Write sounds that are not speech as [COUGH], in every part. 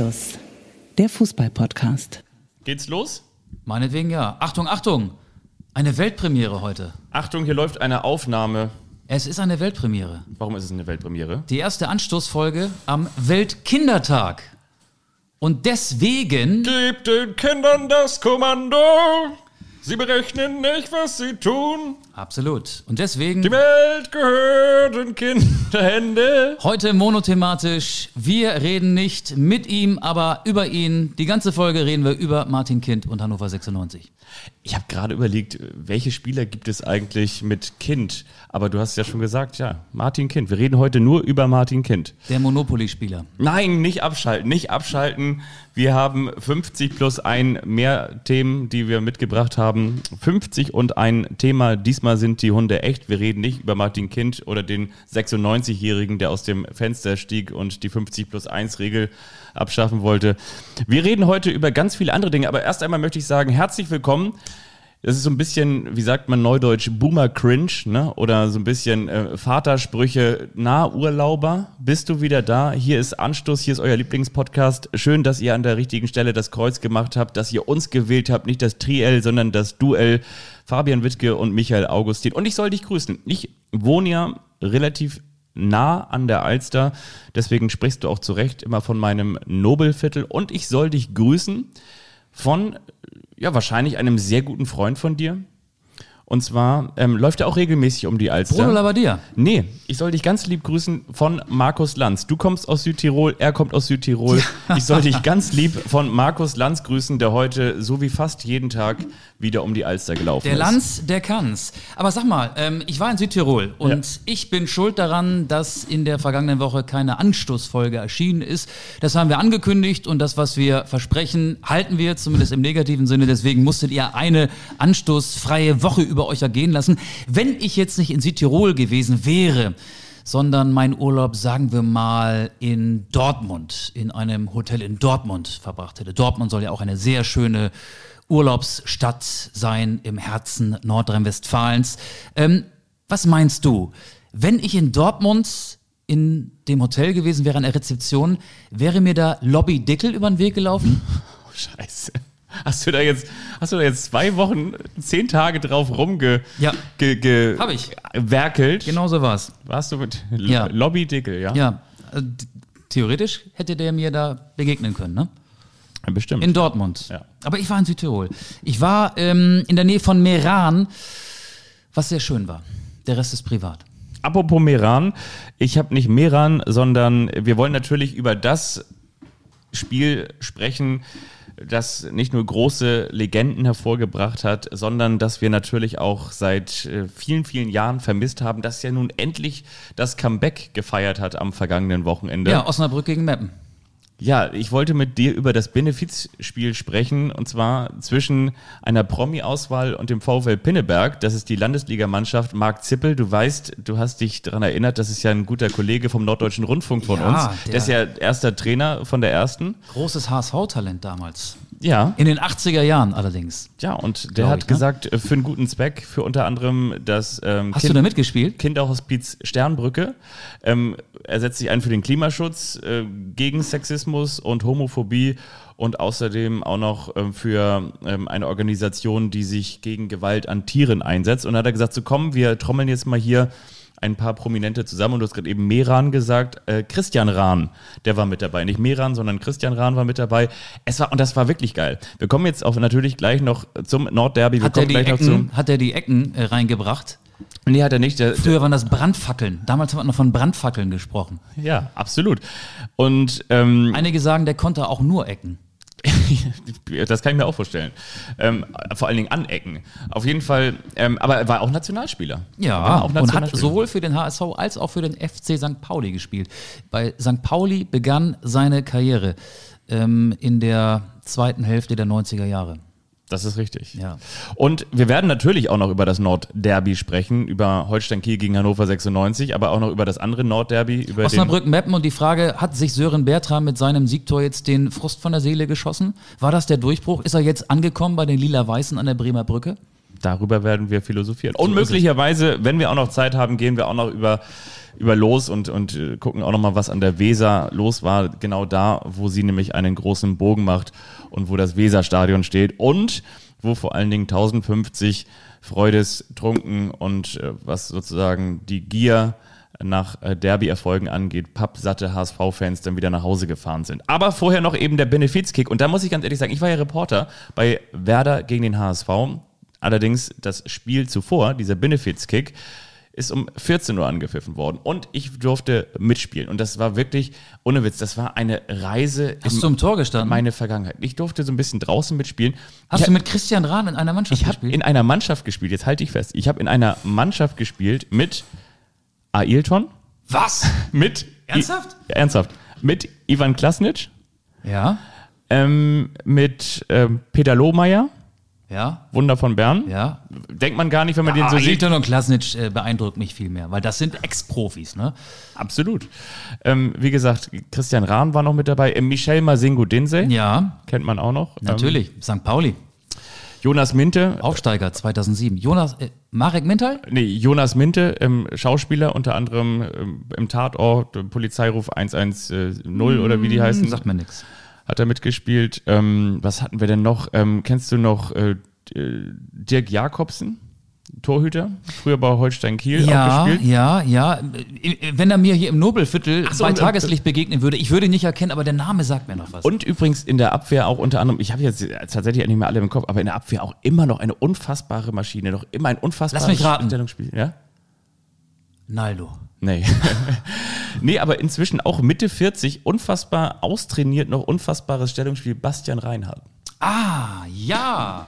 Anstoß, der Fußball-Podcast. Geht's los? Meinetwegen ja. Achtung, Achtung! Eine Weltpremiere heute. Achtung, hier läuft eine Aufnahme. Es ist eine Weltpremiere. Warum ist es eine Weltpremiere? Die erste Anstoßfolge am Weltkindertag. Und deswegen. Gebt den Kindern das Kommando. Sie berechnen nicht, was sie tun. Absolut. Und deswegen. Die Welt gehört in Kinderhände. Heute monothematisch. Wir reden nicht mit ihm, aber über ihn. Die ganze Folge reden wir über Martin Kind und Hannover 96. Ich habe gerade überlegt, welche Spieler gibt es eigentlich mit Kind? Aber du hast ja schon gesagt, ja, Martin Kind. Wir reden heute nur über Martin Kind. Der Monopoly-Spieler. Nein, nicht abschalten, nicht abschalten. Wir haben 50 plus ein mehr Themen, die wir mitgebracht haben. 50 und ein Thema. Diesmal sind die Hunde echt. Wir reden nicht über Martin Kind oder den 96-Jährigen, der aus dem Fenster stieg und die 50 plus 1 Regel abschaffen wollte. Wir reden heute über ganz viele andere Dinge, aber erst einmal möchte ich sagen, herzlich willkommen. Das ist so ein bisschen, wie sagt man neudeutsch, Boomer-Cringe, ne? Oder so ein bisschen äh, Vatersprüche, na, Urlauber, bist du wieder da? Hier ist Anstoß, hier ist euer Lieblingspodcast. Schön, dass ihr an der richtigen Stelle das Kreuz gemacht habt, dass ihr uns gewählt habt, nicht das Triell, sondern das Duell. Fabian Wittke und Michael Augustin. Und ich soll dich grüßen. Ich wohne ja relativ nah an der Alster. Deswegen sprichst du auch zu Recht immer von meinem Nobelviertel. Und ich soll dich grüßen von, ja, wahrscheinlich einem sehr guten Freund von dir. Und zwar ähm, läuft er auch regelmäßig um die Alster. Bruno Labbadia. Nee, ich soll dich ganz lieb grüßen von Markus Lanz. Du kommst aus Südtirol, er kommt aus Südtirol. Ich soll dich [LAUGHS] ganz lieb von Markus Lanz grüßen, der heute so wie fast jeden Tag wieder um die Alster gelaufen Der ist. Lanz, der kann's. Aber sag mal, ähm, ich war in Südtirol und Ja. ich bin schuld daran, dass in der vergangenen Woche keine Anstoßfolge erschienen ist. Das haben wir angekündigt und das, was wir versprechen, halten wir, zumindest im negativen Sinne. Deswegen musstet ihr eine anstoßfreie Woche über euch ergehen lassen. Wenn ich jetzt nicht in Südtirol gewesen wäre, sondern mein Urlaub, sagen wir mal, in Dortmund, in einem Hotel in Dortmund verbracht hätte. Dortmund soll ja auch eine sehr schöne Urlaubsstadt sein im Herzen Nordrhein-Westfalens. Ähm, was meinst du, wenn ich in Dortmund in dem Hotel gewesen wäre, an der Rezeption, wäre mir da Lobby Dickel über den Weg gelaufen? [LAUGHS] Oh, Scheiße. Hast du da jetzt, hast du da jetzt zwei Wochen, zehn Tage drauf rumge, Ja. ge, ge, Hab ich. werkelt? Genau so war's. Warst du mit L Ja. Lobby Dickel, ja? Ja, äh, theoretisch hätte der mir da begegnen können, ne? Bestimmt. In Dortmund. Ja. Aber ich war in Südtirol. Ich war ähm, in der Nähe von Meran, was sehr schön war. Der Rest ist privat. Apropos Meran, ich habe nicht Meran, sondern wir wollen natürlich über das Spiel sprechen, das nicht nur große Legenden hervorgebracht hat, sondern das wir natürlich auch seit äh, vielen, vielen Jahren vermisst haben, das ja nun endlich das Comeback gefeiert hat am vergangenen Wochenende. Ja, Osnabrück gegen Meppen. Ja, ich wollte mit dir über das Benefizspiel sprechen und zwar zwischen einer Promi-Auswahl und dem VfL Pinneberg. Das ist die Landesligamannschaft. Marc Zippel, du weißt, du hast dich daran erinnert, das ist ja ein guter Kollege vom Norddeutschen Rundfunk von Ja, uns. der- Der ist ja erster Trainer von der ersten. Großes HSV-Talent damals. Ja. In den 80er Jahren allerdings. Ja, und der hat ich, ne? gesagt, äh, für einen guten Zweck, für unter anderem das ähm, Hast du da mitgespielt? Kinderhospiz Sternbrücke. Ähm, er setzt sich ein für den Klimaschutz, äh, gegen Sexismus und Homophobie und außerdem auch noch ähm, für ähm, eine Organisation, die sich gegen Gewalt an Tieren einsetzt. Und da hat er gesagt, so komm, wir trommeln jetzt mal hier ein paar Prominente zusammen. Und du hast gerade eben Meran gesagt. Äh, Christian Rahn, der war mit dabei. Nicht Meran, sondern Christian Rahn war mit dabei. Es war, und das war wirklich geil. Wir kommen jetzt auch natürlich gleich noch zum Nordderby. Wir Hat er kommen die gleich noch zum. Ecken, hat er die Ecken äh, reingebracht? Nee, hat er nicht. Der, Früher waren das Brandfackeln. Damals hat man noch von Brandfackeln gesprochen. Ja, absolut. Und ähm, Einige sagen, der konnte auch nur Ecken. [LAUGHS] das kann ich mir auch vorstellen. Ähm, vor allen Dingen anecken. Auf jeden Fall, ähm, aber er war auch Nationalspieler. Er Ja, war auch und hat Nationalspieler. sowohl für den HSV als auch für den FC St. Pauli gespielt. Bei St. Pauli begann seine Karriere ähm, in der zweiten Hälfte der 90er Jahre. Das ist richtig. Ja. Und wir werden natürlich auch noch über das Nordderby sprechen, über Holstein Kiel gegen Hannover 96, aber auch noch über das andere Nordderby, über Osnabrück-Meppen und die Frage, hat sich Sören Bertram mit seinem Siegtor jetzt den Frust von der Seele geschossen? War das der Durchbruch? Ist er jetzt angekommen bei den Lila-Weißen an der Bremer Brücke? darüber werden wir philosophieren. Und möglicherweise, wenn wir auch noch Zeit haben, gehen wir auch noch über, über los und, und äh, gucken auch noch mal, was an der Weser los war. Genau da, wo sie nämlich einen großen Bogen macht und wo das Weserstadion steht und wo vor allen Dingen 1050 Freudestrunken und äh, was sozusagen die Gier nach äh, Derby-Erfolgen angeht, pappsatte HSV-Fans dann wieder nach Hause gefahren sind. Aber vorher noch eben der Benefizkick. Und da muss ich ganz ehrlich sagen, ich war ja Reporter bei Werder gegen den HSV. Allerdings das Spiel zuvor, dieser Benefizkick, ist um 14 Uhr angepfiffen worden und ich durfte mitspielen. Und das war wirklich, ohne Witz, das war eine Reise Hast in du im Tor gestanden? meine Vergangenheit. Ich durfte so ein bisschen draußen mitspielen. Hast ich du mit Christian Rahn in einer Mannschaft ich habe gespielt? in einer Mannschaft gespielt, jetzt halte ich fest. Ich habe in einer Mannschaft gespielt mit Ailton, Was? [LAUGHS] mit Ernsthaft? I, ernsthaft. Mit Ivan Klasnic, Ja, ähm, mit ähm, Peter Lohmeier, ja, Wunder von Bern. ja. Denkt man gar nicht, wenn man den so Ah, sieht. Hilton und Klasnic äh, beeindruckt mich viel mehr, weil das sind Ex-Profis, ne? Absolut. Ähm, wie gesagt, Christian Rahn war noch mit dabei. Äh, Michel Masingo Dinse, Ja, kennt man auch noch. Ähm, natürlich. St. Pauli, Jonas Minte, Aufsteiger 2007. Jonas, äh, Marek Mintal? Nee, Jonas Minte, ähm, Schauspieler, unter anderem ähm, im Tatort, äh, Polizeiruf 110 oder wie die heißen, Sagt mir nichts. Hat er mitgespielt. Ähm, was hatten wir denn noch? Ähm, kennst du noch äh, äh, Dirk Jakobsen, Torhüter, früher bei Holstein Kiel auch Ja, gespielt? ja, ja. Wenn er mir hier im Nobelviertel so, bei Tageslicht begegnen würde, ich würde ihn nicht erkennen, aber der Name sagt mir noch was. Und übrigens in der Abwehr auch unter anderem, ich habe jetzt tatsächlich nicht mehr alle im Kopf, aber in der Abwehr auch immer noch eine unfassbare Maschine, noch immer ein unfassbares Lass mich raten. Stellungsspiel. Ja? Naldo. Nee. [LAUGHS] nee, aber inzwischen auch Mitte 40, unfassbar austrainiert, noch unfassbares Stellungsspiel, Bastian Reinhardt. Ah, ja.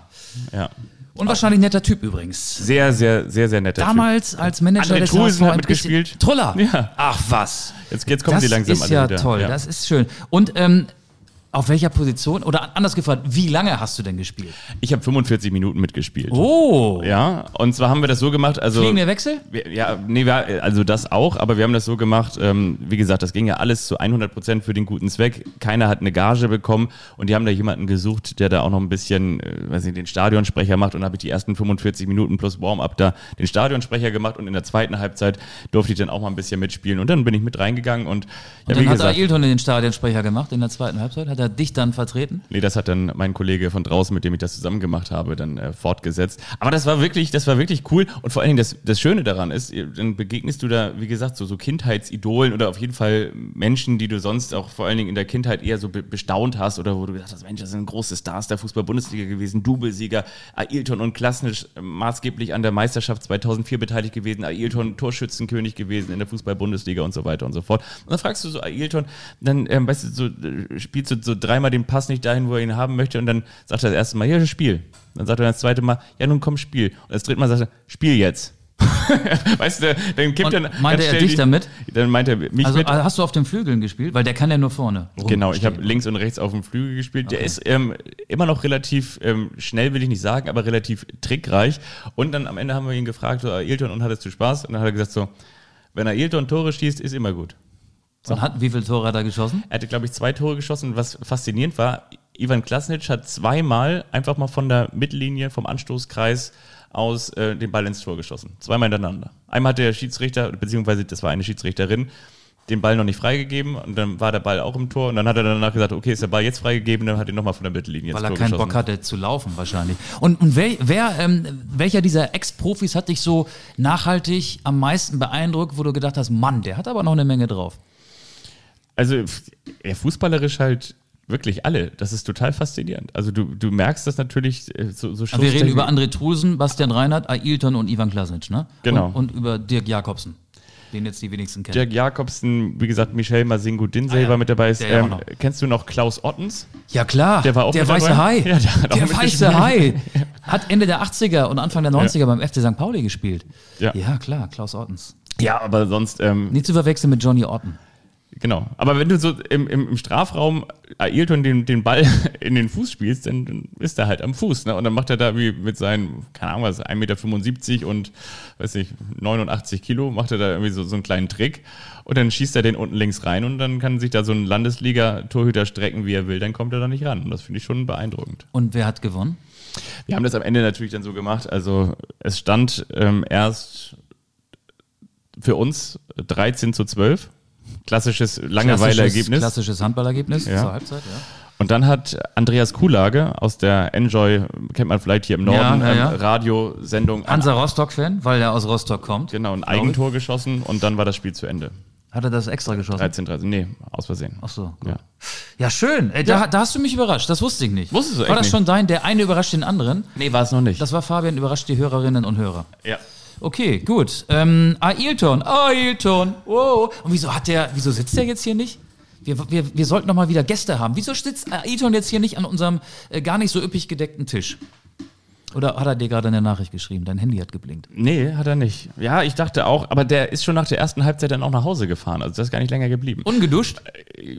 Ja. Und wahrscheinlich netter Typ übrigens. Sehr, sehr, sehr, sehr netter Damals als Manager André des Trulsen hat mitgespielt. Truller. Ja. Ach was. Typ. Jetzt, jetzt kommen das sie langsam ist alle ja wieder. toll, das ist schön. Und ähm, auf welcher Position? Oder anders gefragt, wie lange hast du denn gespielt? Ich habe 45 Minuten mitgespielt. Oh. Ja, und zwar haben wir das so gemacht, also Fliegende Wechsel? Wir, ja, nee, wir, also das auch, aber wir haben das so gemacht, ähm, wie gesagt, das ging ja alles zu 100 Prozent für den guten Zweck. Keiner hat eine Gage bekommen und die haben da jemanden gesucht, der da auch noch ein bisschen, äh, weiß nicht, den Stadionsprecher macht und da habe ich die ersten 45 Minuten plus Warm-up da den Stadionsprecher gemacht und in der zweiten Halbzeit durfte ich dann auch mal ein bisschen mitspielen und dann bin ich mit reingegangen und, Und ja, dann wie hat gesagt, Ailton den Stadionsprecher gemacht in der zweiten Halbzeit. Hat er dich dann vertreten? Nee, das hat dann mein Kollege von draußen, mit dem ich das zusammen gemacht habe, dann äh, fortgesetzt. Aber das war wirklich, das war wirklich cool. Und vor allen Dingen das, das Schöne daran ist, dann begegnest du da, wie gesagt, so, so Kindheitsidolen oder auf jeden Fall Menschen, die du sonst auch vor allen Dingen in der Kindheit eher so be bestaunt hast oder wo du gesagt hast, Mensch, das sind große Stars der Fußball-Bundesliga gewesen, Doublesieger, Ailton und Klasnic äh, maßgeblich an der Meisterschaft 2004 beteiligt gewesen, Ailton Torschützenkönig gewesen in der Fußball-Bundesliga und so weiter und so fort. Und dann fragst du so Ailton, dann, ähm, weißt du, so, äh, spielst du so dreimal den Pass nicht dahin, wo er ihn haben möchte und dann sagt er das erste Mal, ja, Spiel. Dann sagt er das zweite Mal, ja, nun komm, Spiel. Und das dritte Mal sagt er, Spiel jetzt. [LAUGHS] weißt du, dann kippt er meinte er dich die- damit? Dann meint er mich Also mit. äh, hast du auf den Flügeln gespielt? Weil der kann ja nur vorne. Genau, ich habe links und rechts auf dem Flügel gespielt. Der ist ähm, immer noch relativ ähm, schnell, will ich nicht sagen, aber relativ trickreich. Und dann am Ende haben wir ihn gefragt, so, Ailton, und hattest du Spaß? Und dann hat er gesagt so, wenn Ailton Tore schießt, ist immer gut. Und hat, wie viele Tore hat er geschossen? Er hatte, glaube ich, zwei Tore geschossen. Was faszinierend war, Ivan Klasnic hat zweimal einfach mal von der Mittellinie, vom Anstoßkreis aus äh, den Ball ins Tor geschossen. Zweimal hintereinander. Einmal hat der Schiedsrichter, beziehungsweise das war eine Schiedsrichterin, den Ball noch nicht freigegeben und dann war der Ball auch im Tor und dann hat er danach gesagt, okay, ist der Ball jetzt freigegeben, dann hat er nochmal von der Mittellinie Weil er Tor keinen geschossen. Bock hatte zu laufen wahrscheinlich. Und, und wer, wer ähm, welcher dieser Ex-Profis hat dich so nachhaltig am meisten beeindruckt, wo du gedacht hast, Mann, der hat aber noch eine Menge drauf? Also ja, fußballerisch halt wirklich alle. Das ist total faszinierend. Also du, du merkst das natürlich äh, so, so Aber wir reden über André Trusen, Bastian Reinhardt, Ailton und Ivan Klasnic, ne? Genau. Und, und über Dirk Jakobsen, den jetzt die wenigsten kennen. Dirk Jakobsen, wie gesagt, Michel Masingo Dinse Ah ja, war mit dabei. Ist, ja ähm, kennst du noch Klaus Ottens? Ja klar, Der war auch der weiße dabei? Hai. Ja, der der weiße Hai [LAUGHS] hat Ende der 80er und Anfang der 90er beim FC St. Pauli gespielt. Ja. ja klar, Klaus Ottens. Ja, aber sonst, ähm, Nicht zu verwechseln mit Johnny Otten. Genau. Aber wenn du so im, im, im Strafraum Ailton den, den Ball [LAUGHS] in den Fuß spielst, dann, dann ist er halt am Fuß. Ne? Und dann macht er da wie mit seinen, keine Ahnung was, 1,75 Meter und, weiß nicht, 89 Kilo, macht er da irgendwie so, so einen kleinen Trick. Und dann schießt er den unten links rein und dann kann sich da so ein Landesliga-Torhüter strecken, wie er will. Dann kommt er da nicht ran. Und das finde ich schon beeindruckend. Und wer hat gewonnen? Wir haben das am Ende natürlich dann so gemacht. Also es stand ähm, erst für uns 13 zu 12. Klassisches Langeweile-Ergebnis. Klassisches Handballergebnis Ja. zur Halbzeit, ja. Und dann hat Andreas Kulage aus der Enjoy, kennt man vielleicht hier im Norden, Ja, ja, ja. ähm, Radiosendung, Hansa Rostock-Fan, weil er aus Rostock kommt. genau, ein glaub ich. Eigentor geschossen und dann war das Spiel zu Ende. Hat er das extra geschossen? 13, 13, nee, aus Versehen. Ach so. gut. Ja. Ja, schön. Ey, da, da hast du mich überrascht. Das wusste ich nicht. Wusstest du War das nicht? schon dein, der eine überrascht den anderen? Nee, war es noch nicht. Das war Fabian überrascht die Hörerinnen und Hörer. ja. Okay, gut. Ähm, Ailton, Ailton, wow. Und wieso hat der, wieso sitzt der jetzt hier nicht? Wir, wir, wir sollten noch mal wieder Gäste haben. Wieso sitzt Ailton jetzt hier nicht an unserem äh, gar nicht so üppig gedeckten Tisch? Oder hat er dir gerade eine Nachricht geschrieben? Dein Handy hat geblinkt. Nee, hat er nicht. Ja, ich dachte auch, aber der ist schon nach der ersten Halbzeit dann auch nach Hause gefahren. Also das ist gar nicht länger geblieben. Ungeduscht?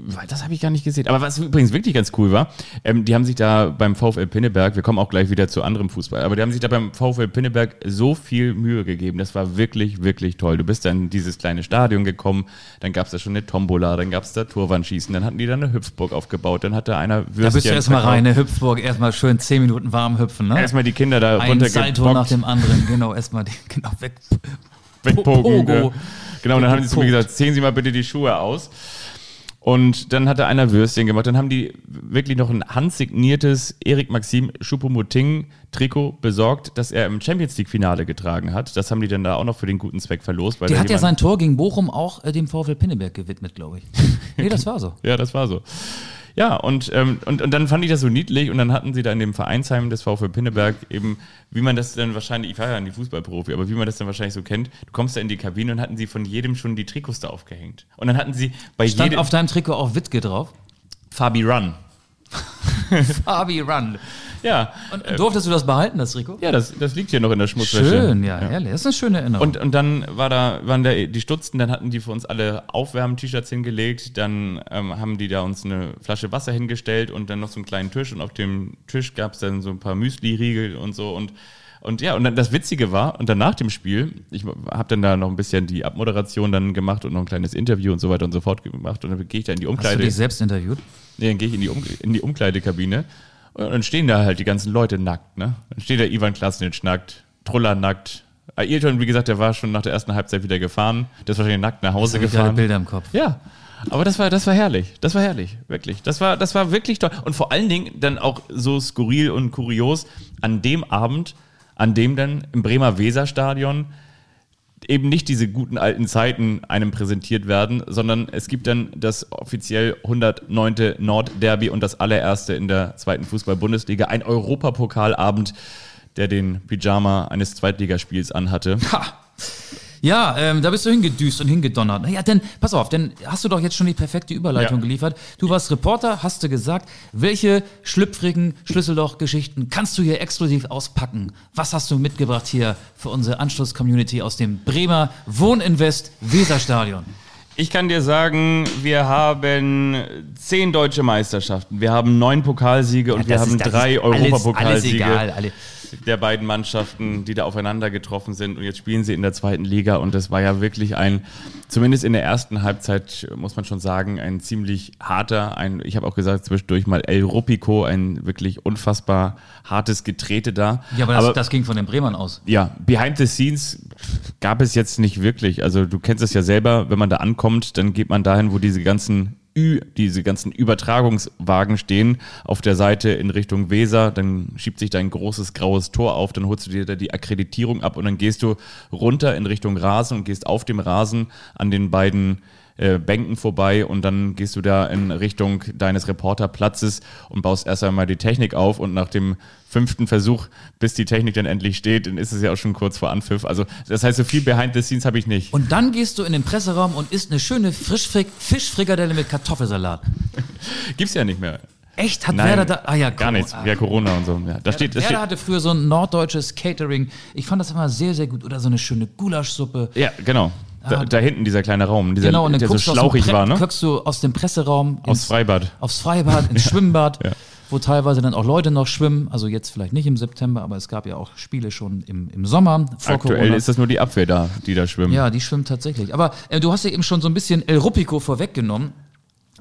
Weil Das habe ich gar nicht gesehen. Aber was übrigens wirklich ganz cool war, ähm, die haben sich da beim VfL Pinneberg, wir kommen auch gleich wieder zu anderem Fußball, aber die haben sich da beim VfL Pinneberg so viel Mühe gegeben. Das war wirklich, wirklich toll. Du bist dann in dieses kleine Stadion gekommen, dann gab es da schon eine Tombola, dann gab es da Torwandschießen, dann hatten die da eine Hüpfburg aufgebaut, dann hat da einer Würstchen Da bist du erstmal rein, ne? Hüpfburg, erstmal schön 10 Minuten warm hüpfen, ne? Erstmal die Kinder da Ein Salto nach dem anderen, genau, erstmal genau, weg. wegpoken. Pogo. äh, Genau, und dann haben die zu mir gesagt, ziehen Sie mal bitte die Schuhe aus. Und dann hat da einer Würstchen gemacht. Dann haben die wirklich noch ein handsigniertes Erik Maxim Choupo-Moting Trikot besorgt, das er im Champions League Finale getragen hat. Das haben die dann da auch noch für den guten Zweck verlost. Weil Der hat ja sein Tor gegen Bochum auch äh, dem VfL Pinneberg gewidmet, glaube ich. [LAUGHS] Nee, das war so. Ja, das war so. Ja, und, ähm, und, und dann fand ich das so niedlich und dann hatten sie da in dem Vereinsheim des VfL Pinneberg eben, wie man das dann wahrscheinlich, ich war ja nicht Fußballprofi, aber wie man das dann wahrscheinlich so kennt, du kommst da in die Kabine und hatten sie von jedem schon die Trikots da aufgehängt. Und dann hatten sie bei Stand jedem auf deinem Trikot auch Wittke drauf. Fabi Run. [LAUGHS] Fabi Run. Ja, Und durftest du das behalten, das Trikot? ja das, das liegt hier noch in der Schmutzwäsche. Schön, ja, ehrlich. Das ist eine schöne Erinnerung. Und, und dann war da, waren da die Stutzen, dann hatten die für uns alle Aufwärm-T-Shirts hingelegt, dann ähm, haben die da uns eine Flasche Wasser hingestellt und dann noch so einen kleinen Tisch und auf dem Tisch gab es dann so ein paar Müsli-Riegel und so und und ja, und dann das Witzige war, und dann nach dem Spiel, ich habe dann da noch ein bisschen die Abmoderation dann gemacht und noch ein kleines Interview und so weiter und so fort gemacht. Und dann gehe ich da in die Hast du Umkleide. dich selbst interviewt? Nee, dann gehe ich in die, um in die Umkleidekabine und dann stehen da halt die ganzen Leute nackt, ne? Dann steht der Ivan Klasnitsch nackt, Truller nackt. Ailton, wie gesagt, der war schon nach der ersten Halbzeit wieder gefahren. Der ist wahrscheinlich nackt nach Hause gerade gefahren. Bilder im Kopf. Ja. Aber das war, das war herrlich. Das war herrlich. Wirklich. Das war, das war wirklich toll. Und vor allen Dingen dann auch so skurril und kurios an dem Abend, an dem dann im Bremer Weserstadion eben nicht diese guten alten Zeiten einem präsentiert werden, sondern es gibt dann das offiziell 109. Nordderby und das allererste in der zweiten Fußball-Bundesliga, ein Europapokalabend, der den Pyjama eines Zweitligaspiels anhatte. Ha! Ja, ähm, da bist du hingedüst und hingedonnert. Naja, denn, pass auf, denn hast du doch jetzt schon die perfekte Überleitung Ja. geliefert. Du warst Reporter, hast du gesagt, welche schlüpfrigen Schlüsselloch-Geschichten kannst du hier exklusiv auspacken? Was hast du mitgebracht hier für unsere Anschluss-Community aus dem Bremer Wohninvest Weserstadion? Ich kann dir sagen, wir haben zehn deutsche Meisterschaften, wir haben neun Pokalsiege und wir haben drei Europapokalsiege Alles egal, alle. Der beiden Mannschaften, die da aufeinander getroffen sind. Und jetzt spielen sie in der zweiten Liga. Und das war ja wirklich ein, zumindest in der ersten Halbzeit, muss man schon sagen, ein ziemlich harter, ein, ich habe auch gesagt, zwischendurch mal El Rupico, ein wirklich unfassbar hartes Getrete da. Ja, aber das, das ging von den Bremern aus. Ja, behind the scenes gab es jetzt nicht wirklich. Also du kennst es ja selber, wenn man da ankommt, dann geht man dahin, wo diese ganzen Ü, diese ganzen Übertragungswagen stehen, auf der Seite in Richtung Weser, dann schiebt sich da ein großes graues Tor auf, dann holst du dir da die Akkreditierung ab und dann gehst du runter in Richtung Rasen und gehst auf dem Rasen an den beiden äh, Bänken vorbei und dann gehst du da in Richtung deines Reporterplatzes und baust erst einmal die Technik auf und nach dem fünften Versuch, bis die Technik dann endlich steht, dann ist es ja auch schon kurz vor Anpfiff. Also das heißt, so viel Behind the Scenes habe ich nicht. Und dann gehst du in den Presseraum und isst eine schöne Frischfrick Fischfrikadelle mit Kartoffelsalat. [LAUGHS] Gibt's ja nicht mehr. Echt? Hat Nein, Werder da? Ah ja, Gar komm, nichts. Ja, Corona und so. Ja, da steht, das Werder steht, hatte früher so ein norddeutsches Catering. Ich fand das immer sehr, sehr gut. Oder so eine schöne Gulaschsuppe. ja, genau. Da, da hinten dieser kleine Raum, dieser, Genau, und dann der so schlauchig war, ne? guckst du aus dem Presseraum Aus ins, Freibad. aufs Freibad, ins [LAUGHS] Schwimmbad, Ja. wo teilweise dann auch Leute noch schwimmen. Also jetzt vielleicht nicht im September, aber es gab ja auch Spiele schon im, im Sommer vor Aktuell Corona. ist das nur die Abwehr da, die da schwimmen. Ja, die schwimmt tatsächlich. Aber äh, du hast ja eben schon so ein bisschen El Rupico vorweggenommen.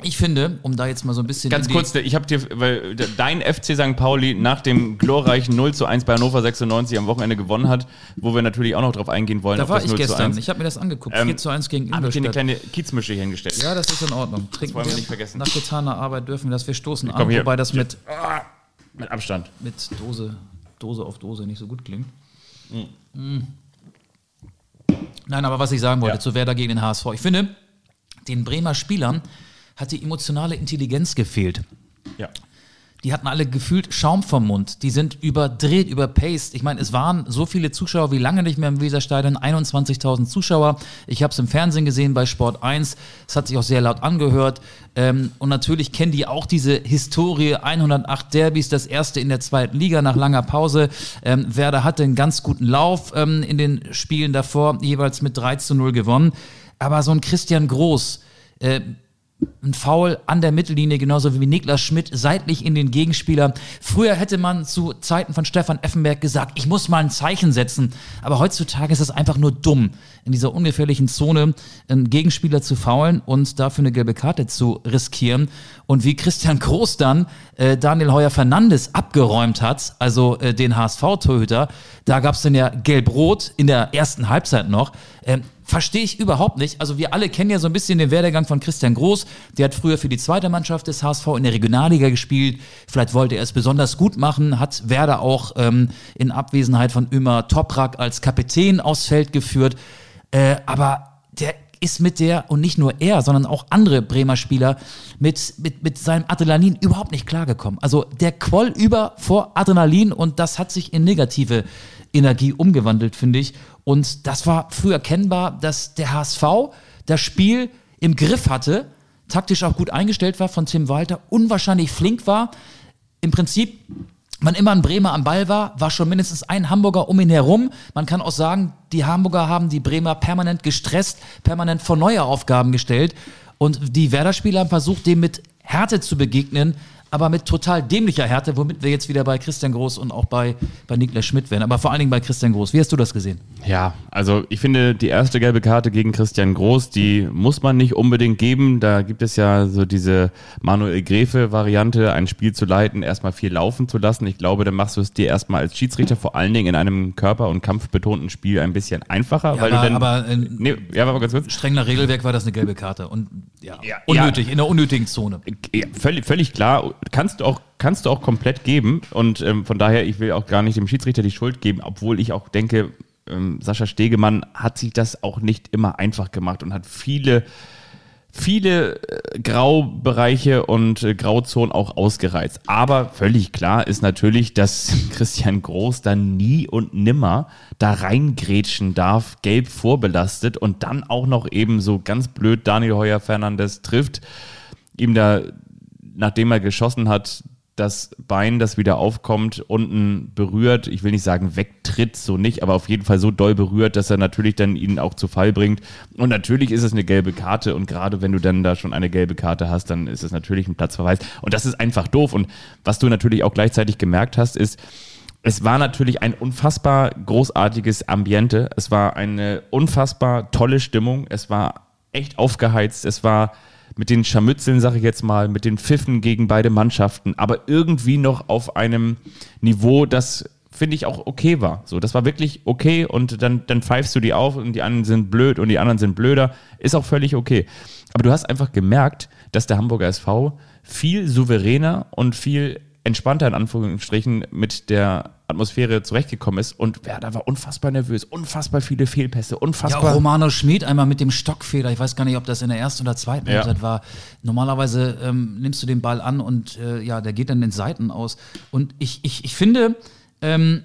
Ich finde, um da jetzt mal so ein bisschen. Ganz kurz, ich habe dir, weil dein FC St. Pauli nach dem glorreichen 0 zu 1 bei Hannover 96 am Wochenende gewonnen hat, wo wir natürlich auch noch drauf eingehen wollen. Da war das ich 0 zu gestern. 1. Ich habe mir das angeguckt. Ähm, 4 zu 1 gegen Habe ich dir eine Ingolstadt. kleine Kiezmische hier hingestellt. Ja, das ist in Ordnung. Trinken wollen wir nicht vergessen. Nach getaner Arbeit dürfen wir das. Wir stoßen an, hier. wobei das mit, Mit Abstand. mit Dose, Dose auf Dose nicht so gut klingt. Mm. Nein, aber was ich sagen wollte Ja. zu Werder gegen den HSV. Ich finde, den Bremer Spielern hat die emotionale Intelligenz gefehlt. Ja. Die hatten alle gefühlt Schaum vom Mund. Die sind überdreht, überpaced. Ich meine, es waren so viele Zuschauer wie lange nicht mehr im Weserstadion. 21.000 Zuschauer. Ich habe es im Fernsehen gesehen bei Sport 1. Es hat sich auch sehr laut angehört. Ähm, und natürlich kennen die auch diese Historie. 108 Derbys, das erste in der zweiten Liga nach langer Pause. Ähm, Werder hatte einen ganz guten Lauf ähm, in den Spielen davor, jeweils mit 3 zu 0 gewonnen. Aber so ein Christian Groß, äh, ein Foul an der Mittellinie, genauso wie Niklas Schmidt seitlich in den Gegenspieler. Früher hätte man zu Zeiten von Stefan Effenberg gesagt, ich muss mal ein Zeichen setzen. Aber heutzutage ist es einfach nur dumm, in dieser ungefährlichen Zone einen Gegenspieler zu faulen und dafür eine gelbe Karte zu riskieren. Und wie Christian Groß dann äh, Daniel Heuer Fernandes abgeräumt hat, also äh, den HSV-Torhüter, da gab es dann ja gelb-rot in der ersten Halbzeit noch. Ähm, Verstehe ich überhaupt nicht. Also wir alle kennen ja so ein bisschen den Werdegang von Christian Groß. Der hat früher für die zweite Mannschaft des HSV in der Regionalliga gespielt. Vielleicht wollte er es besonders gut machen, hat Werder auch ähm, in Abwesenheit von Ömer Toprak als Kapitän aufs Feld geführt. Äh, aber der ist mit der, und nicht nur er, sondern auch andere Bremer Spieler, mit, mit, mit seinem Adrenalin überhaupt nicht klargekommen. Also der quoll über vor Adrenalin und das hat sich in negative Energie umgewandelt, finde ich. Und das war früh erkennbar, dass der HSV das Spiel im Griff hatte, taktisch auch gut eingestellt war von Tim Walter, unwahrscheinlich flink war. Im Prinzip, wann immer ein Bremer am Ball war, war schon mindestens ein Hamburger um ihn herum. Man kann auch sagen, die Hamburger haben die Bremer permanent gestresst, permanent vor neue Aufgaben gestellt. Und die Werder-Spieler haben versucht, dem mit Härte zu begegnen, aber mit total dämlicher Härte, womit wir jetzt wieder bei Christian Groß und auch bei, bei Niklas Schmidt wären. Aber vor allen Dingen bei Christian Groß. Wie hast du das gesehen? Ja, also ich finde, die erste gelbe Karte gegen Christian Groß, die muss man nicht unbedingt geben. Da gibt es ja so diese Manuel Gräfe-Variante, ein Spiel zu leiten, erstmal viel laufen zu lassen. Ich glaube, dann machst du es dir erstmal als Schiedsrichter, vor allen Dingen in einem körper- und kampfbetonten Spiel, ein bisschen einfacher. weil aber- du dann, aber, äh, nee, ja, aber ganz kurz. Streng nach Regelwerk war das eine gelbe Karte. Und ja, Ja, unnötig, in der unnötigen Zone. Ja, völlig, völlig klar. Kannst du auch, kannst du auch komplett geben. Und ähm, von daher, ich will auch gar nicht dem Schiedsrichter die Schuld geben, obwohl ich auch denke, ähm, Sascha Stegemann hat sich das auch nicht immer einfach gemacht und hat viele, viele äh, Graubereiche und äh, Grauzonen auch ausgereizt. Aber völlig klar ist natürlich, dass [LAUGHS] Christian Groß dann nie und nimmer da reingrätschen darf, gelb vorbelastet und dann auch noch eben so ganz blöd Daniel Heuer Fernandes trifft, ihm da, nachdem er geschossen hat, das Bein, das wieder aufkommt, unten berührt, ich will nicht sagen wegtritt, so nicht, aber auf jeden Fall so doll berührt, dass er natürlich dann ihn auch zu Fall bringt. Und natürlich ist es eine gelbe Karte und gerade wenn du dann da schon eine gelbe Karte hast, dann ist es natürlich ein Platzverweis. Und das ist einfach doof. Und was du natürlich auch gleichzeitig gemerkt hast, ist, es war natürlich ein unfassbar großartiges Ambiente. Es war eine unfassbar tolle Stimmung. Es war echt aufgeheizt. Es war mit den Scharmützeln, sage ich jetzt mal, mit den Pfiffen gegen beide Mannschaften, aber irgendwie noch auf einem Niveau, das finde ich auch okay war. So, das war wirklich okay und dann, dann pfeifst du die auf und die anderen sind blöd und die anderen sind blöder. Ist auch völlig okay. Aber du hast einfach gemerkt, dass der Hamburger SV viel souveräner und viel entspannter in Anführungsstrichen mit der Atmosphäre zurechtgekommen ist und Werder war unfassbar nervös, unfassbar viele Fehlpässe, Ja, unfassbar. auch Romano Schmid einmal mit dem Stockfehler. Ich weiß gar nicht, ob das in der ersten oder zweiten Ja. Halbzeit war. Normalerweise ähm, nimmst du den Ball an und äh, ja, der geht dann den Seiten aus. Und ich, ich, ich finde, ähm,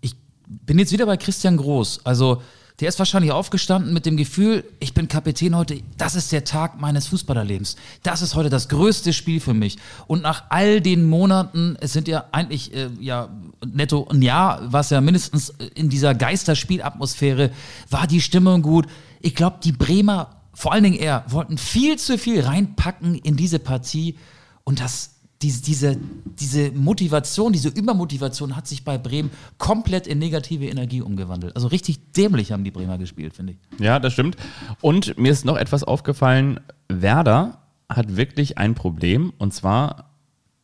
ich bin jetzt wieder bei Christian Groß. Also, der ist wahrscheinlich aufgestanden mit dem Gefühl, ich bin Kapitän heute, das ist der Tag meines Fußballerlebens. Das ist heute das größte Spiel für mich. Und nach all den Monaten, es sind ja eigentlich äh, ja netto ein Jahr, was ja mindestens in dieser Geisterspielatmosphäre war die Stimmung gut. Ich glaube, die Bremer, vor allen Dingen er, wollten viel zu viel reinpacken in diese Partie und das diese, diese, diese Motivation, diese Übermotivation hat sich bei Bremen komplett in negative Energie umgewandelt. Also richtig dämlich haben die Bremer gespielt, finde ich. Ja, das stimmt. Und mir ist noch etwas aufgefallen. Werder hat wirklich ein Problem und zwar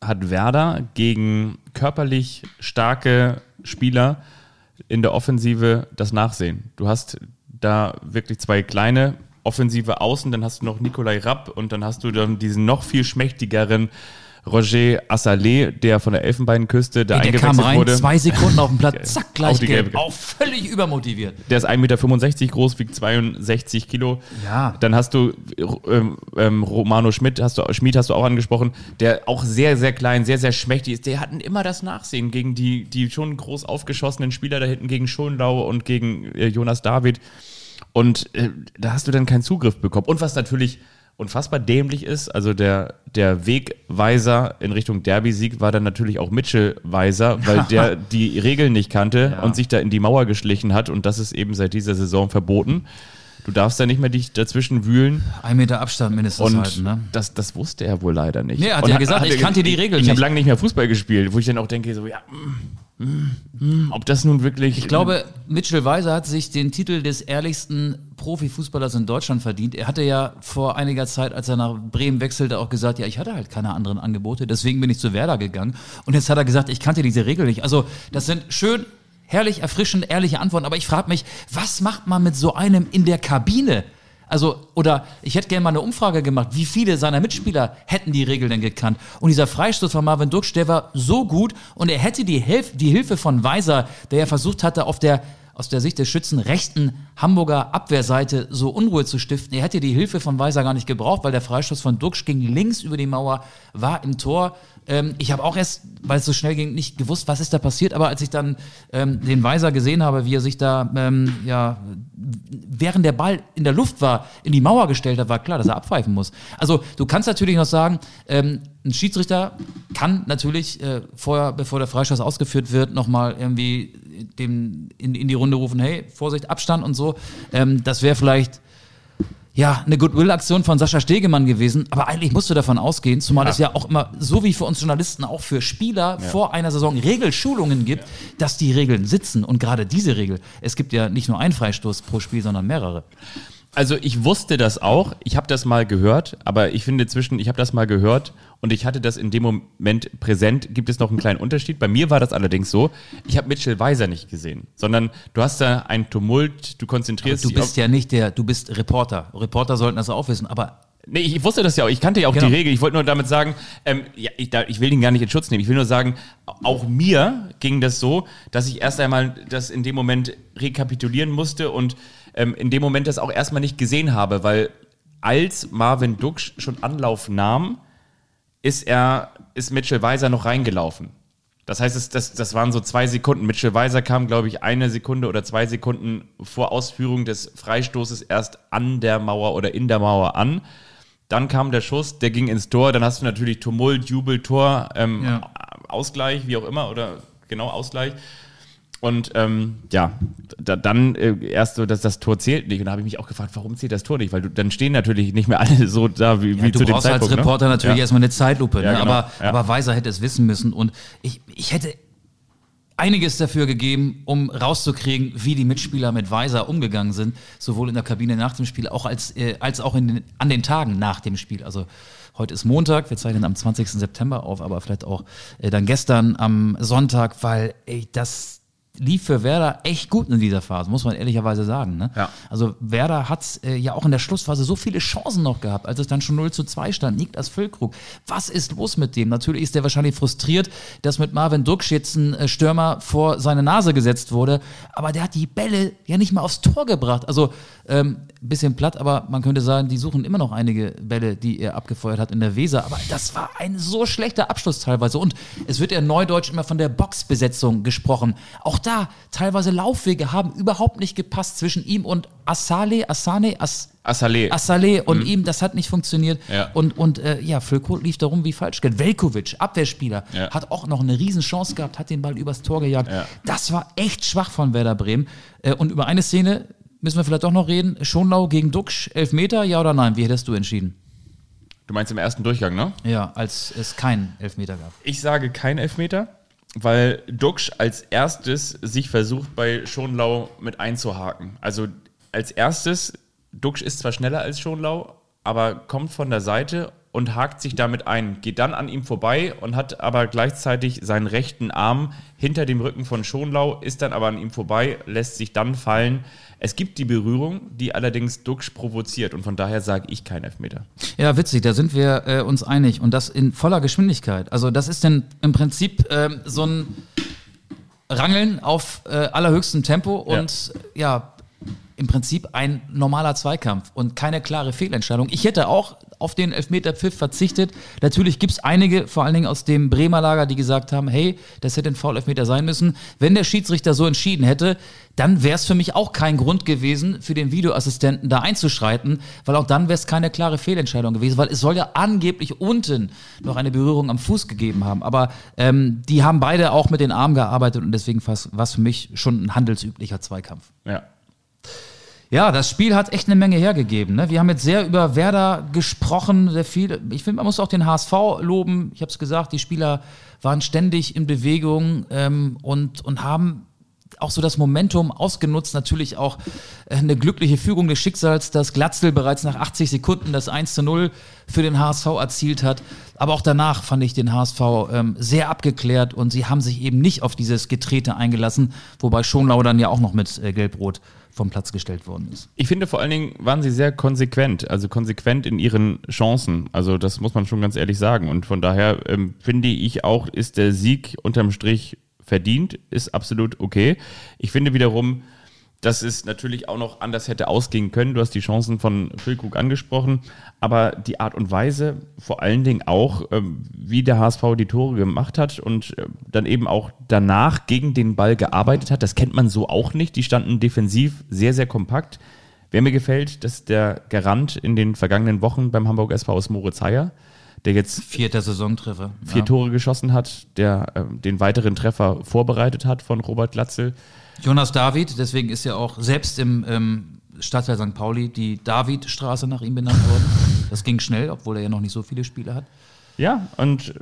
hat Werder gegen körperlich starke Spieler in der Offensive das Nachsehen. Du hast da wirklich zwei kleine offensive Außen, dann hast du noch Nikolai Rapp und dann hast du dann diesen noch viel schmächtigeren Roger Assalé, der von der Elfenbeinküste da Ey, der eingewechselt kam rein, wurde. zwei Sekunden auf dem Platz, [LAUGHS] zack, Auch gleich die gelb. gelbe. Auch völlig übermotiviert. Der ist 1,65 Meter groß, wiegt 62 Kilo. Ja. Dann hast du ähm, ähm, Romano Schmidt, hast du, Schmid hast du auch angesprochen, der auch sehr, sehr klein, sehr, sehr schmächtig ist. Der hatten immer das Nachsehen gegen die, die schon groß aufgeschossenen Spieler da hinten, gegen Schonlau und gegen äh, Jonas David. Und äh, da hast du dann keinen Zugriff bekommen. Und was natürlich unfassbar dämlich ist, also der, der Wegweiser in Richtung Derby-Sieg war dann natürlich auch Mitchell Weiser, weil [LAUGHS] der die Regeln nicht kannte Ja. und sich da in die Mauer geschlichen hat und das ist eben seit dieser Saison verboten. Du darfst da nicht mehr dich dazwischen wühlen Ein Meter Abstand mindestens und halten, ne? das, das wusste er wohl leider nicht. Nee, er hat Und ja gesagt, ich kannte die Regeln Ich habe nicht. lange nicht mehr Fußball gespielt, wo ich dann auch denke, so, ja, mm, ob das nun wirklich. Ich glaube, Mitchell Weiser hat sich den Titel des ehrlichsten Profifußballers in Deutschland verdient. Er hatte ja vor einiger Zeit, als er nach Bremen wechselte, auch gesagt, ja, ich hatte halt keine anderen Angebote, deswegen bin ich zu Werder gegangen. Und jetzt hat er gesagt, ich kannte diese Regel nicht. Also, das sind schön, herrlich, erfrischend, ehrliche Antworten. Aber ich frage mich, was macht man mit so einem in der Kabine? Also, oder ich hätte gerne mal eine Umfrage gemacht, wie viele seiner Mitspieler hätten die Regel denn gekannt? Und dieser Freistoß von Marvin Duksch, der war so gut und er hätte die, Hilf die Hilfe von Weiser, der ja versucht hatte, auf der aus der Sicht des Schützen rechten Hamburger Abwehrseite so Unruhe zu stiften. Er hätte die Hilfe von Weiser gar nicht gebraucht, weil der Freistoß von Duxch ging links über die Mauer, war im Tor. Ähm, ich habe auch erst, weil es so schnell ging, nicht gewusst, was ist da passiert. Aber als ich dann ähm, den Weiser gesehen habe, wie er sich da, ähm, ja, während der Ball in der Luft war, in die Mauer gestellt hat, war klar, dass er abpfeifen muss. Also du kannst natürlich noch sagen, ähm, ein Schiedsrichter kann natürlich äh, vorher, bevor der Freistoß ausgeführt wird, nochmal irgendwie dem in, in die Runde rufen, hey, Vorsicht, Abstand und so. Ähm, das wäre vielleicht ja, eine Goodwill-Aktion von Sascha Stegemann gewesen, aber eigentlich musst du davon ausgehen, zumal es ja auch immer, so wie für uns Journalisten, auch für Spieler vor einer Saison Regelschulungen gibt, dass die Regeln sitzen. Und gerade diese Regel, es gibt ja nicht nur einen Freistoß pro Spiel, sondern mehrere. Also ich wusste das auch, ich habe das mal gehört, aber ich finde zwischen, ich habe das mal gehört und ich hatte das in dem Moment präsent, gibt es noch einen kleinen Unterschied. Bei mir war das allerdings so, ich habe Mitchell Weiser nicht gesehen, sondern du hast da ein Tumult, du konzentrierst Du dich auf... bist ja nicht der, du bist Reporter. Reporter sollten das auch wissen, aber Nee, ich wusste das ja auch. Ich kannte ja auch Genau. die Regel. Ich wollte nur damit sagen, ähm, ja, ich, da, ich will den gar nicht in Schutz nehmen. Ich will nur sagen, auch mir ging das so, dass ich erst einmal das in dem Moment rekapitulieren musste und ähm, in dem Moment das auch erstmal nicht gesehen habe, weil als Marvin Duksch schon Anlauf nahm, ist er, ist Mitchell Weiser noch reingelaufen. Das heißt, es, das, das waren so zwei Sekunden. Mitchell Weiser kam, glaube ich, eine Sekunde oder zwei Sekunden vor Ausführung des Freistoßes erst an der Mauer oder in der Mauer an. Dann kam der Schuss, der ging ins Tor. Dann hast du natürlich Tumult, Jubel, Tor, ähm, Ja. Ausgleich, wie auch immer, oder genau Ausgleich. Und ähm, ja, da, dann äh, erst so, dass das Tor zählt nicht. Und da habe ich mich auch gefragt, warum zählt das Tor nicht? Weil du, dann stehen natürlich nicht mehr alle so da wie, Ja, wie du zu dem brauchst als Zeitpunkt. Reporter ne? natürlich ja. erstmal eine Zeitlupe, Ja, ne? genau, aber, aber Weiser hätte es wissen müssen und ich, ich hätte einiges dafür gegeben, um rauszukriegen, wie die Mitspieler mit Weiser umgegangen sind, sowohl in der Kabine nach dem Spiel auch als, äh, als auch in den, an den Tagen nach dem Spiel. Also heute ist Montag, wir zeichnen am 20. September auf, aber vielleicht auch äh, dann gestern am Sonntag, weil ey, das lief für Werder echt gut in dieser Phase, muss man ehrlicherweise sagen. Ne? Ja. Also Werder hat äh, ja auch in der Schlussphase so viele Chancen noch gehabt, als es dann schon 0 zu 2 stand. Niklas Füllkrug, was ist los mit dem? Natürlich ist er wahrscheinlich frustriert, dass mit Marvin Duksch jetzt ein äh, Stürmer vor seine Nase gesetzt wurde, aber der hat die Bälle ja nicht mal aufs Tor gebracht. Also ähm, bisschen platt, aber man könnte sagen, die suchen immer noch einige Bälle, die er abgefeuert hat in der Weser. Aber das war ein so schlechter Abschluss teilweise. Und es wird ja neudeutsch immer von der Boxbesetzung gesprochen. Auch da, teilweise Laufwege haben überhaupt nicht gepasst zwischen ihm und Asale, Asane, As, Assalé. Assalé und ihm, das hat nicht funktioniert. Ja. Und, und äh, ja, Füllkrug lief darum wie falsch. Velkovic, Abwehrspieler, Ja. hat auch noch eine Riesenchance gehabt, hat den Ball übers Tor gejagt. Ja. Das war echt schwach von Werder Bremen. Äh, und über eine Szene müssen wir vielleicht doch noch reden. Schonlau gegen Duxch, Elfmeter, ja oder nein? Wie hättest du entschieden? Du meinst im ersten Durchgang, ne? Ja, als es keinen Elfmeter gab. Ich sage kein Elfmeter, weil Duxch als erstes sich versucht, bei Schonlau mit einzuhaken. Also als erstes, Duxch ist zwar schneller als Schonlau, aber kommt von der Seite und hakt sich damit ein, geht dann an ihm vorbei und hat aber gleichzeitig seinen rechten Arm hinter dem Rücken von Schonlau, ist dann aber an ihm vorbei, lässt sich dann fallen. Es gibt die Berührung, die allerdings Duxch provoziert und von daher sage ich kein Elfmeter. Ja, witzig, da sind wir äh, uns einig und das in voller Geschwindigkeit. Also das ist denn im Prinzip ähm, so ein Rangeln auf äh, allerhöchstem Tempo und ja. ja, im Prinzip ein normaler Zweikampf und keine klare Fehlentscheidung. Ich hätte auch auf den Elfmeter-Pfiff verzichtet. Natürlich gibt es einige, vor allen Dingen aus dem Bremer Lager, die gesagt haben, hey, das hätte ein Foul-Elfmeter sein müssen. Wenn der Schiedsrichter so entschieden hätte, dann wäre es für mich auch kein Grund gewesen, für den Videoassistenten da einzuschreiten, weil auch dann wäre es keine klare Fehlentscheidung gewesen, weil es soll ja angeblich unten noch eine Berührung am Fuß gegeben haben. Aber ähm, die haben beide auch mit den Armen gearbeitet und deswegen war es für mich schon ein handelsüblicher Zweikampf. Ja. Ja, das Spiel hat echt eine Menge hergegeben. Ne? Wir haben jetzt sehr über Werder gesprochen, sehr viel. Ich finde, man muss auch den HSV loben. Ich habe es gesagt, die Spieler waren ständig in Bewegung ähm, und, und haben auch so das Momentum ausgenutzt, natürlich auch äh, eine glückliche Fügung des Schicksals, dass Glatzel bereits nach 80 Sekunden das 1 zu 0 für den HSV erzielt hat. Aber auch danach fand ich den HSV ähm, sehr abgeklärt und sie haben sich eben nicht auf dieses Getrete eingelassen, wobei Schonlau dann ja auch noch mit äh, Gelb-Rot vom Platz gestellt worden ist. Ich finde vor allen Dingen waren sie sehr konsequent, also konsequent in ihren Chancen. Also das muss man schon ganz ehrlich sagen. Und von daher ähm, finde ich auch, ist der Sieg unterm Strich verdient, ist absolut okay. Ich finde wiederum, dass es natürlich auch noch anders hätte ausgehen können. Du hast die Chancen von Füllkrug angesprochen, aber die Art und Weise, vor allen Dingen auch, ähm, wie der HSV die Tore gemacht hat und äh, dann eben auch danach gegen den Ball gearbeitet hat, das kennt man so auch nicht. Die standen defensiv sehr, sehr kompakt. Wer mir gefällt, dass der Garant in den vergangenen Wochen beim Hamburg SV aus Moritz Heyer, der jetzt vierter Saisontreffer, vier ja. Tore geschossen hat, der äh, den weiteren Treffer vorbereitet hat von Robert Glatzel. Jonas David, deswegen ist ja auch selbst im ähm, Stadtteil St. Pauli die Davidstraße nach ihm benannt worden. Das ging schnell, obwohl er ja noch nicht so viele Spiele hat. Ja, und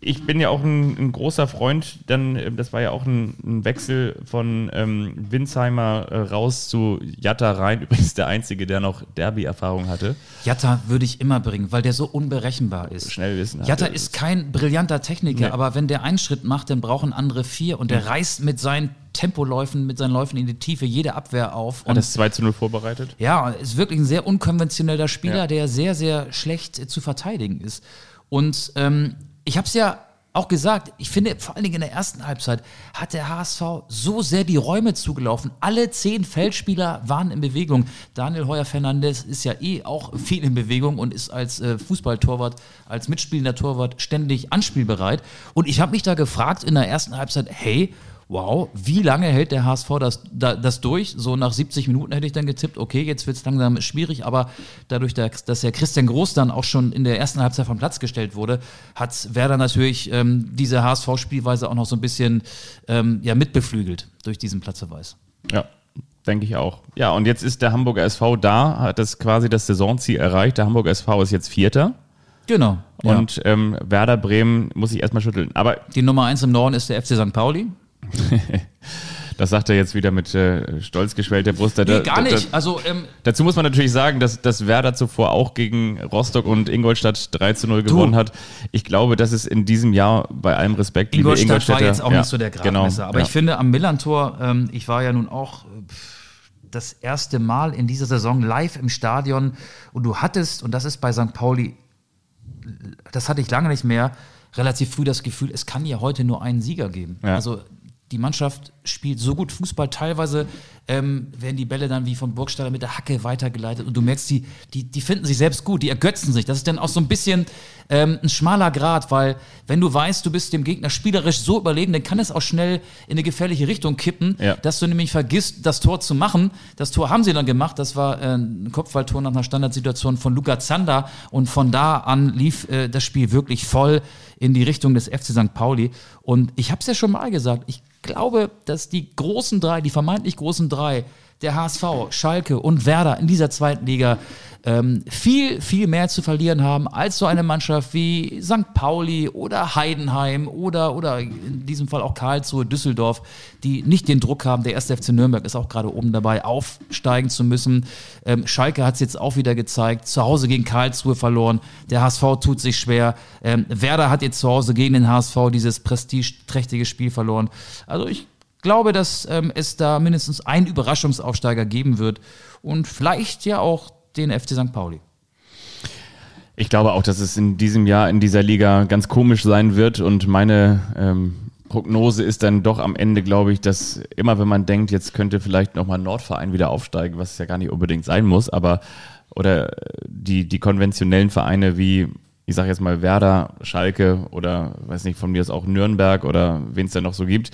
ich bin ja auch ein, ein großer Freund, dann, äh, das war ja auch ein, ein Wechsel von ähm, Winsheimer äh, raus zu Jatta rein. [LAUGHS] Übrigens der Einzige, der noch Derby-Erfahrung hatte. Jatta würde ich immer bringen, weil der so unberechenbar ist. Schnell wissen. Jatta ist kein brillanter Techniker, nee. aber wenn der einen Schritt macht, dann brauchen andere vier und der mhm. reißt mit seinen Tempoläufen, mit seinen Läufen in die Tiefe jede Abwehr auf. Hat das 2 zu 0 vorbereitet? Ja, ist wirklich ein sehr unkonventioneller Spieler, ja. der sehr, sehr schlecht äh, zu verteidigen ist. Und ähm, ich habe es ja auch gesagt, ich finde vor allen Dingen in der ersten Halbzeit hat der HSV so sehr die Räume zugelaufen. Alle zehn Feldspieler waren in Bewegung. Daniel Heuer-Fernandes ist ja eh auch viel in Bewegung und ist als äh, Fußballtorwart, als mitspielender Torwart ständig anspielbereit. Und ich habe mich da gefragt in der ersten Halbzeit, hey, wow, wie lange hält der HSV das, das durch? So nach 70 Minuten hätte ich dann getippt, okay, jetzt wird es langsam schwierig, aber dadurch, dass der Christian Groß dann auch schon in der ersten Halbzeit vom Platz gestellt wurde, hat Werder natürlich ähm, diese HSV-Spielweise auch noch so ein bisschen ähm, ja, mitbeflügelt durch diesen Platzverweis. Ja, denke ich auch. Ja, und jetzt ist der Hamburger SV da, hat das quasi das Saisonziel erreicht. Der Hamburger SV ist jetzt Vierter. Genau. Und ja. ähm, Werder Bremen muss ich erstmal schütteln. Aber die Nummer eins im Norden ist der FC St. Pauli. [LAUGHS] Das sagt er jetzt wieder mit äh, stolz geschwellter Brust. Nee, gar nicht. also, ähm, dazu muss man natürlich sagen, dass, dass Werder zuvor auch gegen Rostock und Ingolstadt 3 zu 0 gewonnen du. hat. Ich glaube, dass es in diesem Jahr bei allem Respekt, Ingolstadt liebe war jetzt auch ja, nicht so der Gradmesser. Genau, aber ja. ich finde am Millantor, ähm, ich war ja nun auch das erste Mal in dieser Saison live im Stadion und du hattest, und das ist bei St. Pauli, das hatte ich lange nicht mehr, relativ früh das Gefühl, es kann ja heute nur einen Sieger geben. Ja. Also die Mannschaft spielt so gut Fußball. Teilweise ähm, werden die Bälle dann wie von Burgstaller mit der Hacke weitergeleitet und du merkst, die, die, die finden sich selbst gut, die ergötzen sich. Das ist dann auch so ein bisschen ähm, ein schmaler Grad, weil wenn du weißt, du bist dem Gegner spielerisch so überlegen, dann kann es auch schnell in eine gefährliche Richtung kippen, ja. dass du nämlich vergisst, das Tor zu machen. Das Tor haben sie dann gemacht, das war äh, ein Kopfballtor nach einer Standardsituation von Luca Zander und von da an lief äh, das Spiel wirklich voll in die Richtung des FC St. Pauli. Und ich habe es ja schon mal gesagt, ich glaube, dass die großen drei, die vermeintlich großen drei, der HSV, Schalke und Werder in dieser zweiten Liga ähm, viel, viel mehr zu verlieren haben als so eine Mannschaft wie St. Pauli oder Heidenheim oder, oder in diesem Fall auch Karlsruhe, Düsseldorf, die nicht den Druck haben. Der erste FC Nürnberg ist auch gerade oben dabei, aufsteigen zu müssen. Ähm, Schalke hat es jetzt auch wieder gezeigt, zu Hause gegen Karlsruhe verloren. Der HSV tut sich schwer. Ähm, Werder hat jetzt zu Hause gegen den HSV dieses prestigeträchtige Spiel verloren. Also ich glaube, dass ähm, es da mindestens einen Überraschungsaufsteiger geben wird und vielleicht ja auch den FC St. Pauli. Ich glaube auch, dass es in diesem Jahr in dieser Liga ganz komisch sein wird und meine ähm, Prognose ist dann doch am Ende, glaube ich, dass immer wenn man denkt, jetzt könnte vielleicht nochmal ein Nordverein wieder aufsteigen, was ja gar nicht unbedingt sein muss, aber oder die, die konventionellen Vereine wie, ich sage jetzt mal Werder, Schalke oder weiß nicht, von mir ist auch Nürnberg oder wen es da noch so gibt,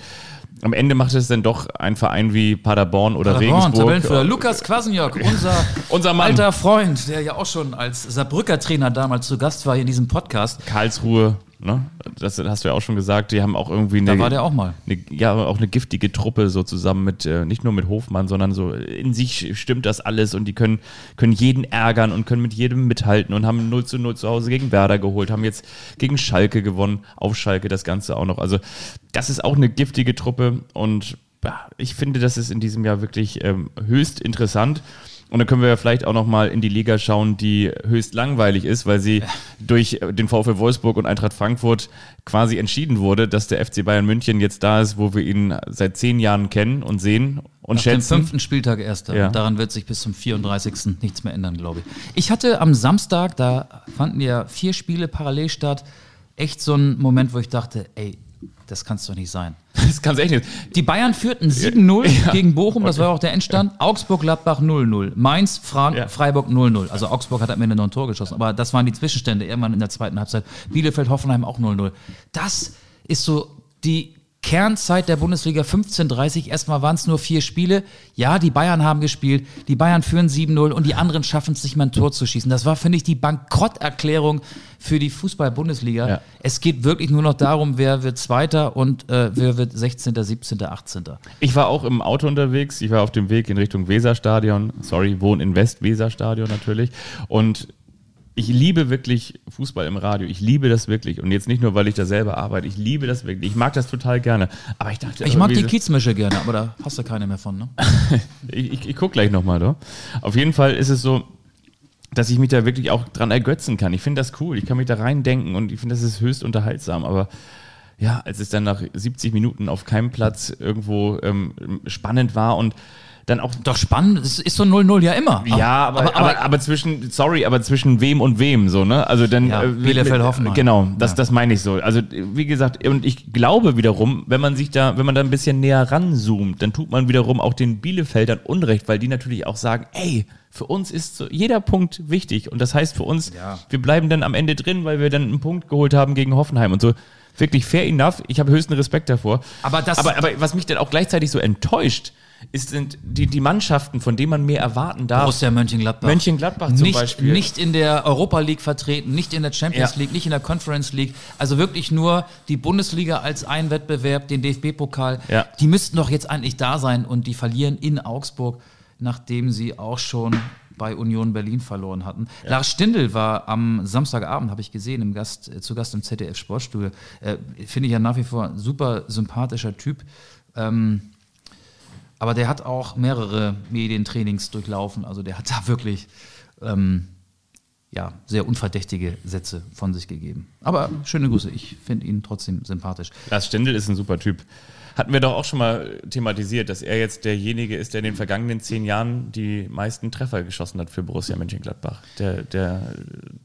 am Ende macht es dann doch ein Verein wie Paderborn oder Paderborn, Regensburg. Tabellenführer. Lukas Kwasniok, unser, [LAUGHS] unser alter Freund, der ja auch schon als Saarbrücker Trainer damals zu Gast war in diesem Podcast. Karlsruhe Ne? Das hast du ja auch schon gesagt. Die haben auch irgendwie eine, da war der auch mal. Eine, ja, auch eine giftige Truppe so zusammen mit, äh, nicht nur mit Hofmann, sondern so in sich stimmt das alles und die können, können jeden ärgern und können mit jedem mithalten und haben 0 zu 0 zu Hause gegen Werder geholt, haben jetzt gegen Schalke gewonnen, auf Schalke das Ganze auch noch. Also, das ist auch eine giftige Truppe und ja, ich finde, das ist in diesem Jahr wirklich ähm, höchst interessant. Und dann können wir ja vielleicht auch nochmal in die Liga schauen, die höchst langweilig ist, weil sie durch den VfL Wolfsburg und Eintracht Frankfurt quasi entschieden wurde, dass der FC Bayern München jetzt da ist, wo wir ihn seit zehn Jahren kennen und sehen und Nach schätzen. Dem fünften Spieltag erster. Ja. daran wird sich bis zum 34. nichts mehr ändern, glaube ich. Ich hatte am Samstag, da fanden ja vier Spiele parallel statt, echt so einen Moment, wo ich dachte, ey, das kann es doch nicht sein. [LAUGHS] Das kann es echt nicht. Die Bayern führten 7-0 ja. gegen Bochum, das war auch der Endstand. Augsburg-Gladbach 0-0. Mainz, Fra ja. Freiburg 0-0. Also Augsburg hat am Ende noch ein Tor geschossen, aber das waren die Zwischenstände irgendwann in der zweiten Halbzeit. Bielefeld-Hoffenheim auch 0-0. Das ist so die Kernzeit der Bundesliga 15:30. Erstmal waren es nur vier Spiele. Ja, die Bayern haben gespielt. Die Bayern führen 7-0 und die anderen schaffen es nicht mal ein Tor zu schießen. Das war, finde ich, die Bankrotterklärung für die Fußball-Bundesliga. Ja. Es geht wirklich nur noch darum, wer wird Zweiter und äh, wer wird 16., 17., 18. Ich war auch im Auto unterwegs. Ich war auf dem Weg in Richtung Weserstadion. Sorry, wohne in West-Weserstadion natürlich. Und ich liebe wirklich Fußball im Radio. Ich liebe das wirklich. Und jetzt nicht nur, weil ich da selber arbeite. Ich liebe das wirklich. Ich mag das total gerne. Aber ich dachte. Ich mag die Kiezmische gerne, aber da hast du keine mehr von, ne? [LAUGHS] ich ich, ich gucke gleich nochmal, da. Auf jeden Fall ist es so, dass ich mich da wirklich auch dran ergötzen kann. Ich finde das cool. Ich kann mich da reindenken und ich finde, das ist höchst unterhaltsam. Aber ja, als es dann nach 70 Minuten auf keinem Platz irgendwo ähm, spannend war und dann auch. Doch spannend, es ist so 0-0 ja immer. Ja, aber, aber, aber, aber, zwischen, sorry, aber zwischen wem und wem so, ne? Also dann. Ja, äh, Bielefeld Hoffenheim. Genau, das, ja. das meine ich so. Also, wie gesagt, und ich glaube wiederum, wenn man sich da, wenn man da ein bisschen näher ranzoomt, dann tut man wiederum auch den Bielefeldern Unrecht, weil die natürlich auch sagen, ey, für uns ist so jeder Punkt wichtig. Und das heißt für uns, ja. wir bleiben dann am Ende drin, weil wir dann einen Punkt geholt haben gegen Hoffenheim und so wirklich fair enough. Ich habe höchsten Respekt davor. Aber, das aber, aber was mich dann auch gleichzeitig so enttäuscht, ist, sind die, die Mannschaften, von denen man mehr erwarten darf. Borussia Mönchengladbach. Mönchengladbach zum nicht, Beispiel. Nicht in der Europa League vertreten, nicht in der Champions ja. League, nicht in der Conference League. Also wirklich nur die Bundesliga als ein Wettbewerb, den DFB-Pokal. Ja. Die müssten doch jetzt eigentlich da sein und die verlieren in Augsburg, nachdem sie auch schon bei Union Berlin verloren hatten. Ja. Lars Stindl war am Samstagabend, habe ich gesehen, im Gast, äh, zu Gast im ZDF Sportstudio. Äh, Finde ich ja nach wie vor ein super sympathischer Typ. Ähm, aber der hat auch mehrere Medientrainings durchlaufen. Also der hat da wirklich ähm, ja, sehr unverdächtige Sätze von sich gegeben. Aber schöne Grüße. Ich finde ihn trotzdem sympathisch. Lars Stendel ist ein super Typ. Hatten wir doch auch schon mal thematisiert, dass er jetzt derjenige ist, der in den vergangenen zehn Jahren die meisten Treffer geschossen hat für Borussia Mönchengladbach. Der, der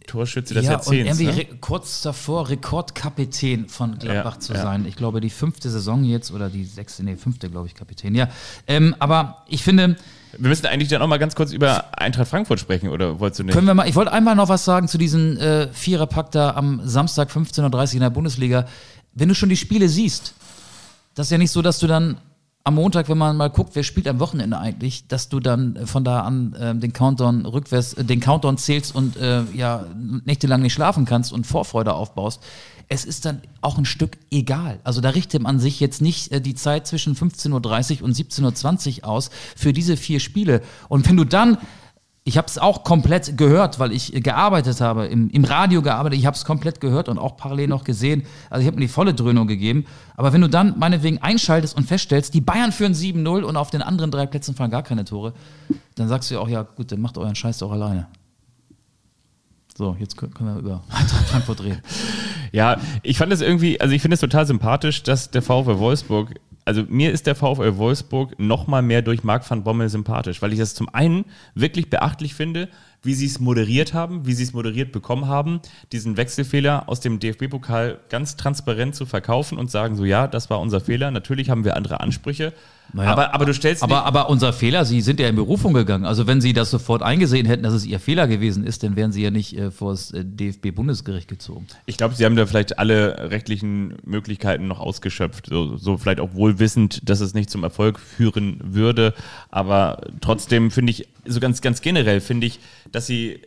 Torschütze des ja, Jahrzehnts. Und irgendwie ne? kurz davor Rekordkapitän von Gladbach ja, zu sein. Ja. Ich glaube, die fünfte Saison jetzt oder die sechste, nee, fünfte, glaube ich, Kapitän. Ja, ähm, aber ich finde. Wir müssen eigentlich dann auch mal ganz kurz über Eintracht Frankfurt sprechen, oder wolltest du nicht? Können wir mal, ich wollte einmal noch was sagen zu diesem äh, Viererpack da am Samstag 15.30 Uhr in der Bundesliga. Wenn du schon die Spiele siehst, das ist ja nicht so, dass du dann am Montag, wenn man mal guckt, wer spielt am Wochenende eigentlich, dass du dann von da an äh, den Countdown rückwärts, äh, den Countdown zählst und äh, ja nächtelang nicht schlafen kannst und Vorfreude aufbaust. Es ist dann auch ein Stück egal. Also da richtet man sich jetzt nicht äh, die Zeit zwischen 15.30 Uhr und 17.20 Uhr aus für diese vier Spiele. Und wenn du dann ich habe es auch komplett gehört, weil ich gearbeitet habe, im, im Radio gearbeitet. Ich habe es komplett gehört und auch parallel noch gesehen. Also ich habe mir die volle Dröhnung gegeben. Aber wenn du dann meinetwegen einschaltest und feststellst, die Bayern führen 7-0 und auf den anderen drei Plätzen fallen gar keine Tore, dann sagst du ja auch, ja gut, dann macht euren Scheiß doch alleine. So, jetzt können wir über Frankfurt reden. [LAUGHS] Ja, ich fand es irgendwie, also ich finde es total sympathisch, dass der VfL Wolfsburg also mir ist der VfL Wolfsburg noch mal mehr durch Marc van Bommel sympathisch, weil ich das zum einen wirklich beachtlich finde, wie sie es moderiert haben, wie sie es moderiert bekommen haben, diesen Wechselfehler aus dem DFB-Pokal ganz transparent zu verkaufen und sagen so, ja, das war unser Fehler. Natürlich haben wir andere Ansprüche. Naja, aber, aber du stellst. Aber, aber unser Fehler, Sie sind ja in Berufung gegangen. Also wenn Sie das sofort eingesehen hätten, dass es Ihr Fehler gewesen ist, dann wären Sie ja nicht äh, vor das äh, DFB-Bundesgericht gezogen. Ich glaube, Sie haben da vielleicht alle rechtlichen Möglichkeiten noch ausgeschöpft. So, so vielleicht auch wohl wissend, dass es nicht zum Erfolg führen würde. Aber trotzdem finde ich, so ganz, ganz generell finde ich, dass Sie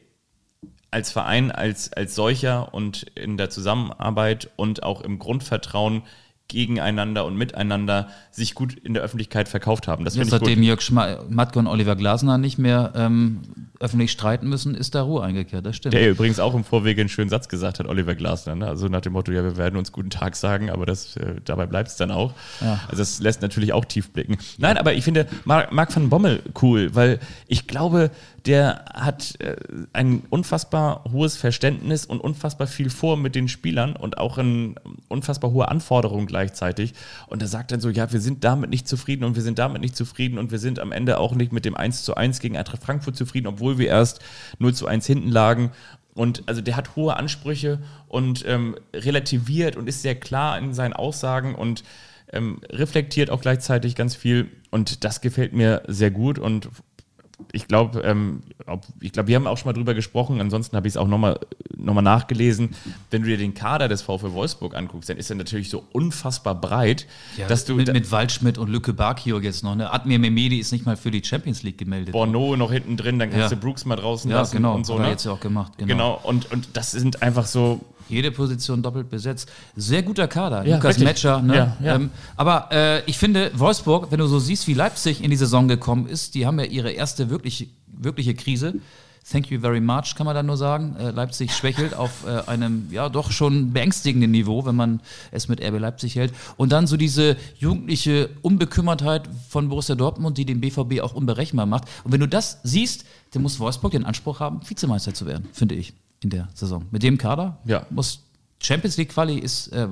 als Verein, als, als solcher und in der Zusammenarbeit und auch im Grundvertrauen gegeneinander und miteinander sich gut in der Öffentlichkeit verkauft haben. Das Jetzt, seitdem Jörg Matke und Oliver Glasner nicht mehr ähm, öffentlich streiten müssen, ist da Ruhe eingekehrt. Das stimmt. Der übrigens auch im Vorwege einen schönen Satz gesagt hat, Oliver Glasner. Ne? Also nach dem Motto, ja, wir werden uns guten Tag sagen, aber das, äh, dabei bleibt es dann auch. Ja. Also das lässt natürlich auch tief blicken. Nein, aber ich finde Marc van Bommel cool, weil ich glaube, der hat äh, ein unfassbar hohes Verständnis und unfassbar viel vor mit den Spielern und auch eine unfassbar hohe Anforderung gleichzeitig. Und er sagt dann so, ja, wir sind damit nicht zufrieden und wir sind damit nicht zufrieden und wir sind am Ende auch nicht mit dem 1 zu 1 gegen Eintracht Frankfurt zufrieden, obwohl wir erst 0 zu 1 hinten lagen. Und also der hat hohe Ansprüche und ähm, relativiert und ist sehr klar in seinen Aussagen und ähm, reflektiert auch gleichzeitig ganz viel. Und das gefällt mir sehr gut. Und ich glaube, ähm, ich glaube, wir haben auch schon mal drüber gesprochen. Ansonsten habe ich es auch nochmal noch mal nachgelesen. Wenn du dir den Kader des VfL Wolfsburg anguckst, dann ist er natürlich so unfassbar breit, ja, dass du mit, mit Waldschmidt und Lücke Bakio jetzt noch. Ne? Admir Memedi ist nicht mal für die Champions League gemeldet. Borno noch hinten drin, dann kannst ja. du Brooks mal draußen ja, lassen genau, und so. Hat er ne? jetzt ja auch gemacht. Genau. genau. Und, und das sind einfach so jede Position doppelt besetzt. Sehr guter Kader. Ja, Lukas Metscher. Ne? Ja, ja. Ähm, aber äh, ich finde, Wolfsburg, wenn du so siehst, wie Leipzig in die Saison gekommen ist, die haben ja ihre erste wirkliche, wirkliche Krise. Thank you very much, kann man da nur sagen. Äh, Leipzig schwächelt auf äh, einem ja doch schon beängstigenden Niveau, wenn man es mit RB Leipzig hält. Und dann so diese jugendliche Unbekümmertheit von Borussia Dortmund, die den BVB auch unberechenbar macht. Und wenn du das siehst, dann muss Wolfsburg den Anspruch haben, Vizemeister zu werden, finde ich in der Saison. Mit dem Kader ja. muss Champions League Quali ist äh,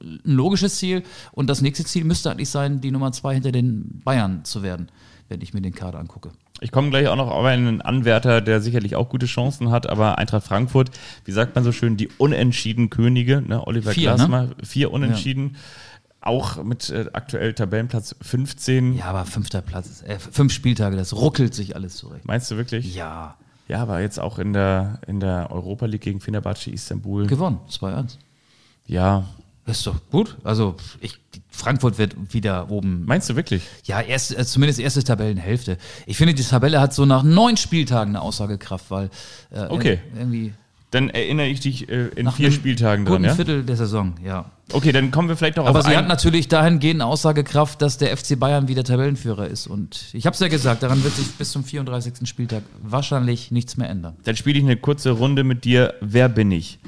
ein logisches Ziel und das nächste Ziel müsste eigentlich sein, die Nummer zwei hinter den Bayern zu werden, wenn ich mir den Kader angucke. Ich komme gleich auch noch auf einen Anwärter, der sicherlich auch gute Chancen hat, aber Eintracht Frankfurt, wie sagt man so schön, die unentschieden Könige, ne? Oliver vier, Glasmer, ne? vier Unentschieden. Ja. Auch mit äh, aktuell Tabellenplatz 15. Ja, aber fünfter Platz, äh, fünf Spieltage, das ruckelt sich alles zurecht. Meinst du wirklich? Ja. Ja, aber jetzt auch in der, in der Europa League gegen Fenerbahce Istanbul. Gewonnen, 2-1. Ja. Das ist doch gut. Also ich, Frankfurt wird wieder oben. Meinst du wirklich? Ja, erst, äh, zumindest erste Tabellenhälfte. Ich finde, die Tabelle hat so nach neun Spieltagen eine Aussagekraft, weil äh, okay. irgendwie dann erinnere ich dich äh, in Nach vier Spieltagen dran, ja? Viertel der Saison, ja. Okay, dann kommen wir vielleicht noch Aber auf sie hat natürlich dahingehend Aussagekraft, dass der FC Bayern wieder Tabellenführer ist. Und ich habe es ja gesagt, daran wird sich bis zum 34. Spieltag wahrscheinlich nichts mehr ändern. Dann spiele ich eine kurze Runde mit dir. Wer bin ich?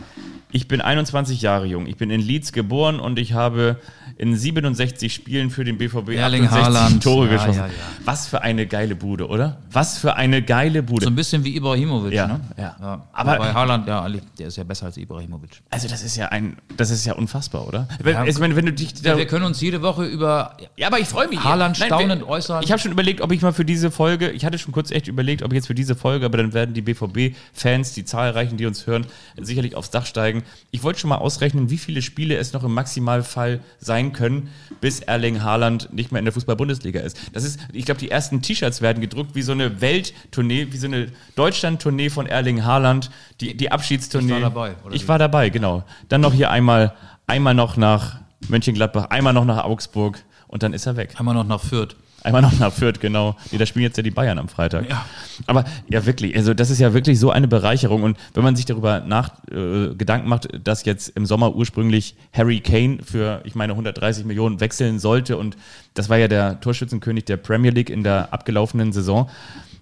Ich bin 21 Jahre jung. Ich bin in Leeds geboren und ich habe in 67 Spielen für den BVB Erling 68 Haaland. Tore ja, geschossen. Ja, ja. Was für eine geile Bude, oder? Was für eine geile Bude. So ein bisschen wie Ibrahimovic, ja, ne? Ja. Aber bei Haaland, ja, der ist ja besser als Ibrahimovic. Also das ist ja ein, das ist ja unfassbar, oder? Ja, ich meine, wenn du dich da wir können uns jede Woche über Ja, aber ich freue mich. Haaland staunend äußern. Ich habe schon überlegt, ob ich mal für diese Folge, ich hatte schon kurz echt überlegt, ob ich jetzt für diese Folge, aber dann werden die BVB-Fans, die zahlreichen, die uns hören, sicherlich aufs Dach steigen. Ich wollte schon mal ausrechnen, wie viele Spiele es noch im Maximalfall sein können, bis Erling Haaland nicht mehr in der Fußball-Bundesliga ist. Das ist, ich glaube, die ersten T-Shirts werden gedruckt wie so eine Welttournee, wie so eine Deutschland-Tournee von Erling Haaland, die, die Abschiedstournee. Ich war dabei. ich wie? war dabei, genau. Dann noch hier einmal, einmal noch nach Mönchengladbach, einmal noch nach Augsburg und dann ist er weg. Einmal noch nach Fürth. Einmal noch nach Fürth, genau. Nee, da spielen jetzt ja die Bayern am Freitag. Ja. Aber ja, wirklich, also das ist ja wirklich so eine Bereicherung. Und wenn man sich darüber nach äh, Gedanken macht, dass jetzt im Sommer ursprünglich Harry Kane für, ich meine, 130 Millionen wechseln sollte und das war ja der Torschützenkönig der Premier League in der abgelaufenen Saison,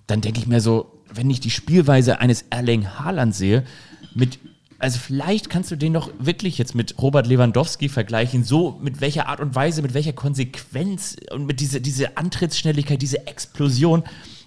dann denke ich mir so, wenn ich die Spielweise eines Erling Haaland sehe, mit also vielleicht kannst du den doch wirklich jetzt mit Robert Lewandowski vergleichen, so mit welcher Art und Weise, mit welcher Konsequenz und mit dieser diese Antrittsschnelligkeit, diese Explosion.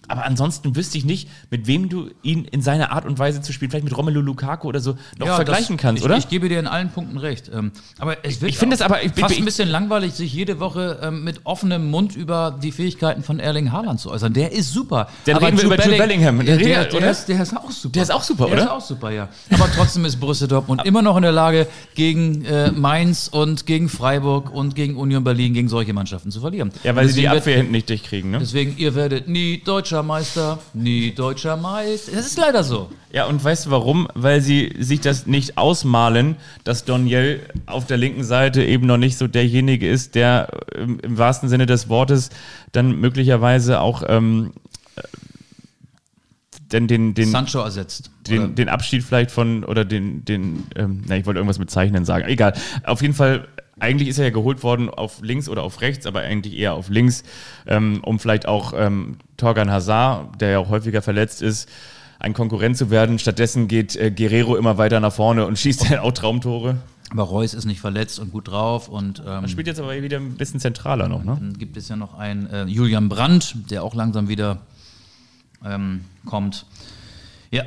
Aber ansonsten wüsste ich nicht, mit wem du ihn in seiner Art und Weise zu spielen, vielleicht mit Romelu Lukaku oder so, noch Ja, vergleichen das, kannst, ich, oder? Ich gebe dir in allen Punkten recht. Ähm, aber es wird Ich finde das aber- ich- fast ich- ein bisschen langweilig, sich jede Woche ähm, mit offenem Mund über die Fähigkeiten von Erling Haaland zu äußern. Der ist super. Dann aber reden wir über Jude Bellingham. Der, Der der, der, ist, der ist auch super. Der ist auch super, der oder? ist auch super, ja. Aber trotzdem ist Borussia Dortmund immer noch in der Lage, gegen äh, Mainz und gegen Freiburg und gegen Union Berlin, gegen solche Mannschaften zu verlieren. ja, weil sie die Abwehr hinten nicht durchkriegen, ne? Deswegen, ihr werdet nie deutscher Meister, nie deutscher Meister. Das ist leider so. Ja, und weißt du warum? Weil sie sich das nicht ausmalen, dass Doniel auf der linken Seite eben noch nicht so derjenige ist, der im, im wahrsten Sinne des Wortes dann möglicherweise auch ähm, äh, denn den, den, Sancho ersetzt. Den, den Abschied vielleicht von, oder den, den ähm, na, ich wollte irgendwas mit Zeichnen sagen. Egal. Auf jeden Fall, eigentlich ist er ja geholt worden auf links oder auf rechts, aber eigentlich eher auf links, ähm, um vielleicht auch ähm, Torgan Hazard, der ja auch häufiger verletzt ist, ein Konkurrent zu werden. Stattdessen geht äh, Guerrero immer weiter nach vorne und schießt dann auch Traumtore. Aber Reus ist nicht verletzt und gut drauf und ähm, Spielt jetzt aber wieder ein bisschen zentraler noch, ne? dann gibt es ja noch einen äh, Julian Brandt, der auch langsam wieder ähm, kommt. Ja,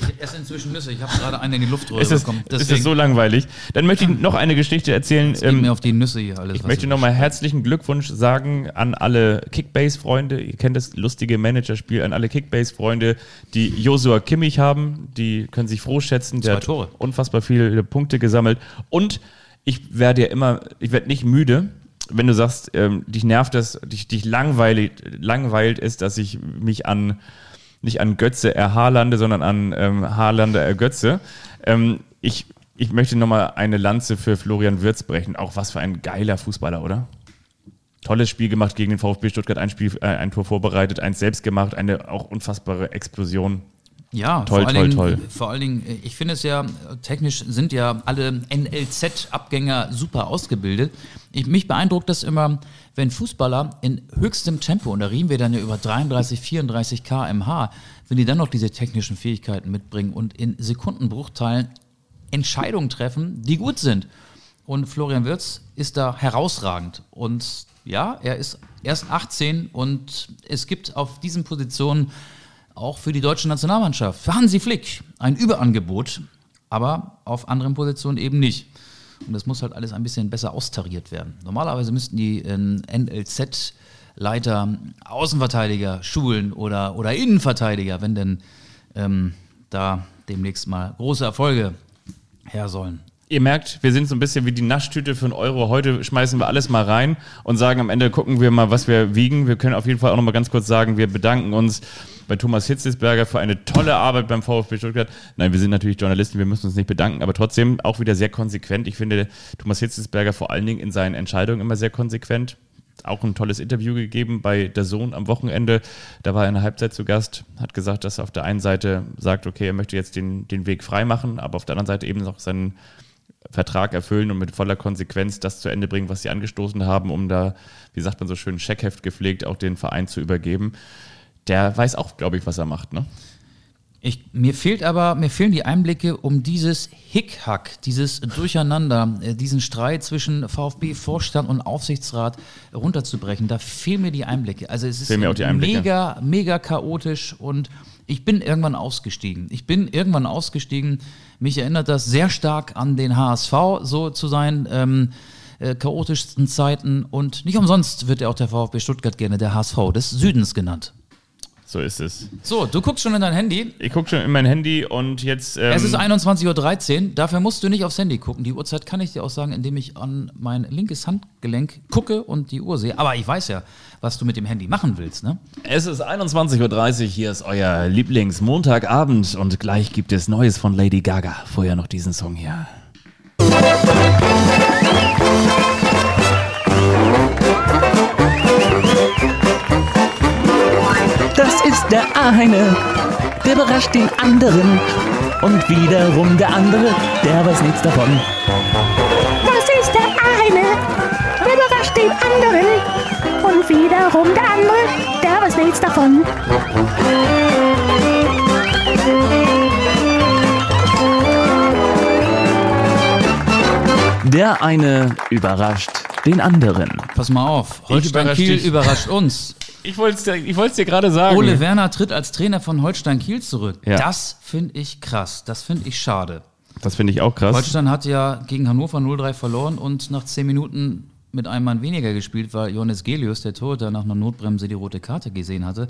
ich esse inzwischen Nüsse. Ich habe gerade eine in die Luftröhre Ist das, bekommen. ist das so langweilig? Dann möchte ich noch eine Geschichte erzählen. geht Ähm, mir auf die Nüsse hier alles. Ich möchte nochmal herzlichen Glückwunsch sagen an alle Kickbase-Freunde. Ihr kennt das lustige Managerspiel, an alle Kickbase-Freunde, die Josua Kimmich haben. Die können sich froh schätzen. Der Zwei hat Tore. unfassbar viele Punkte gesammelt. Und ich werde ja immer, ich werde nicht müde, wenn du sagst, ähm, dich nervt das, dich, dich langweilig, langweilt ist, dass ich mich an nicht an Götze erhaarlande, sondern an ähm, Haarlande ergötze. Ähm, ich, ich möchte nochmal eine Lanze für Florian Wirz brechen. Auch was für ein geiler Fußballer, oder? Tolles Spiel gemacht gegen den VfB Stuttgart, ein, Spiel, äh, ein Tor vorbereitet, eins selbst gemacht, eine auch unfassbare Explosion. Ja, Toll, vor allen toll, Dingen, toll. Vor allen Dingen, äh, ich finde es ja, technisch sind ja alle NLZ-Abgänger super ausgebildet. Ich, mich beeindruckt das immer, wenn Fußballer in höchstem Tempo, und da reden wir dann ja über 33, 34 kmh, wenn die dann noch diese technischen Fähigkeiten mitbringen und in Sekundenbruchteilen Entscheidungen treffen, die gut sind. Und Florian Wirz ist da herausragend. Und ja, er ist erst 18 und es gibt auf diesen Positionen auch für die deutsche Nationalmannschaft, für Hansi Flick, ein Überangebot, aber auf anderen Positionen eben nicht. Und das muss halt alles ein bisschen besser austariert werden. Normalerweise müssten die ähm, NLZ-Leiter Außenverteidiger schulen oder, oder Innenverteidiger, wenn denn ähm, da demnächst mal große Erfolge her sollen. Ihr merkt, wir sind so ein bisschen wie die Naschtüte für einen Euro. Heute schmeißen wir alles mal rein und sagen am Ende, gucken wir mal, was wir wiegen. Wir können auf jeden Fall auch noch mal ganz kurz sagen, wir bedanken uns bei Thomas Hitzesberger für eine tolle Arbeit beim VfB Stuttgart. Nein, wir sind natürlich Journalisten, wir müssen uns nicht bedanken, aber trotzdem auch wieder sehr konsequent. Ich finde Thomas Hitzesberger vor allen Dingen in seinen Entscheidungen immer sehr konsequent. Auch ein tolles Interview gegeben bei der Sohn am Wochenende. Da war er in der Halbzeit zu Gast, hat gesagt, dass er auf der einen Seite sagt, okay, er möchte jetzt den, den Weg frei machen, aber auf der anderen Seite eben noch seinen Vertrag erfüllen und mit voller Konsequenz das zu Ende bringen, was sie angestoßen haben, um da, wie sagt man so schön, Scheckheft gepflegt, auch den Verein zu übergeben. Der weiß auch, glaube ich, was er macht, ne? Ich, mir fehlt aber, mir fehlen die Einblicke, um dieses Hickhack, dieses Durcheinander, äh, diesen Streit zwischen VfB-Vorstand und Aufsichtsrat runterzubrechen. Da fehlen mir die Einblicke. Also es ist mega, mega chaotisch und ich bin irgendwann ausgestiegen. Ich bin irgendwann ausgestiegen. Mich erinnert das sehr stark an den HSV, so zu sein. Ähm, äh, chaotischsten Zeiten und nicht umsonst wird ja auch der VfB Stuttgart gerne der HSV des Südens genannt. So ist es. So, du guckst schon in dein Handy. Ich gucke schon in mein Handy und jetzt. Ähm, Es ist 21.13 Uhr, dafür musst du nicht aufs Handy gucken. Die Uhrzeit kann ich dir auch sagen, indem ich an mein linkes Handgelenk gucke und die Uhr sehe. Aber ich weiß ja, was du mit dem Handy machen willst, ne? Es ist 21.30 Uhr, hier ist euer Lieblings-Montagabend und gleich gibt es Neues von Lady Gaga. Vorher noch diesen Song hier. Der eine, der überrascht den anderen. Und wiederum der andere, der weiß nichts davon. Das ist der eine, der überrascht den anderen. Und wiederum der andere, der weiß nichts davon. Der eine überrascht den anderen. Pass mal auf, Holstein Kiel dich. überrascht uns. Ich wollte es dir, ich dir gerade sagen. Ole Werner tritt als Trainer von Holstein Kiel zurück. Ja. Das finde ich krass. Das finde ich schade. das finde ich auch krass. Holstein hat ja gegen Hannover 0-3 verloren und nach 10 Minuten mit einem Mann weniger gespielt, weil Johannes Gelius, der Torhüter, nach einer Notbremse die rote Karte gesehen hatte.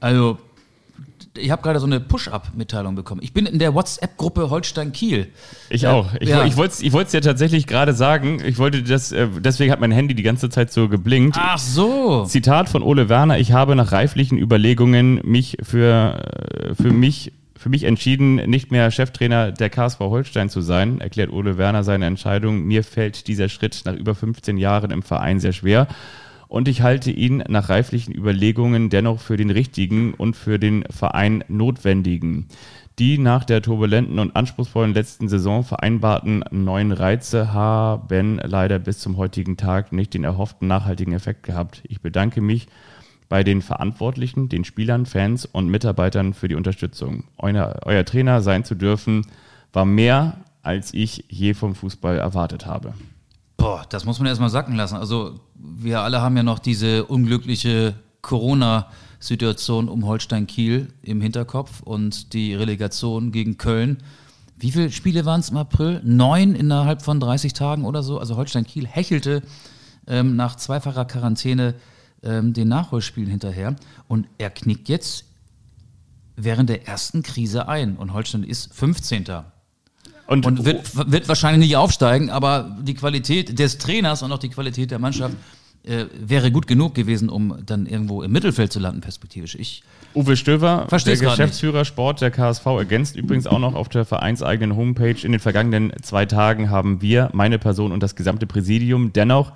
Also, ich habe gerade so eine Push-Up-Mitteilung bekommen. Ich bin in der WhatsApp-Gruppe Holstein Kiel. Ich Ja, auch. Ich, ja. ich wollte es dir tatsächlich gerade sagen. Ich wollte das, äh, deswegen hat mein Handy die ganze Zeit so geblinkt. Ach so. Zitat von Ole Werner, ich habe nach reiflichen Überlegungen mich für, äh, für mich für mich entschieden, nicht mehr Cheftrainer der KSV Holstein zu sein, erklärt Ole Werner seine Entscheidung. Mir fällt dieser Schritt nach über 15 Jahren im Verein sehr schwer und ich halte ihn nach reiflichen Überlegungen dennoch für den richtigen und für den Verein notwendigen. Die nach der turbulenten und anspruchsvollen letzten Saison vereinbarten neuen Reize haben leider bis zum heutigen Tag nicht den erhofften nachhaltigen Effekt gehabt. Ich bedanke mich bei den Verantwortlichen, den Spielern, Fans und Mitarbeitern für die Unterstützung. Euer, euer Trainer sein zu dürfen, war mehr, als ich je vom Fußball erwartet habe. Boah, das muss man erstmal sacken lassen. Also, wir alle haben ja noch diese unglückliche Corona-Situation um Holstein Kiel im Hinterkopf und die Relegation gegen Köln. Wie viele Spiele waren es im April? Neun innerhalb von 30 Tagen oder so. Also Holstein Kiel hechelte ähm, nach zweifacher Quarantäne ähm, den Nachholspielen hinterher. Und er knickt jetzt während der ersten Krise ein. Und Holstein ist 15. Und, Und wird, wird wahrscheinlich nicht aufsteigen, aber die Qualität des Trainers und auch die Qualität der Mannschaft äh, wäre gut genug gewesen, um dann irgendwo im Mittelfeld zu landen, perspektivisch. Ich, Uwe Stöver, der grad nicht. Geschäftsführer Sport der KSV, ergänzt übrigens auch noch auf der vereinseigenen Homepage. In den vergangenen zwei Tagen haben wir, meine Person und das gesamte Präsidium, dennoch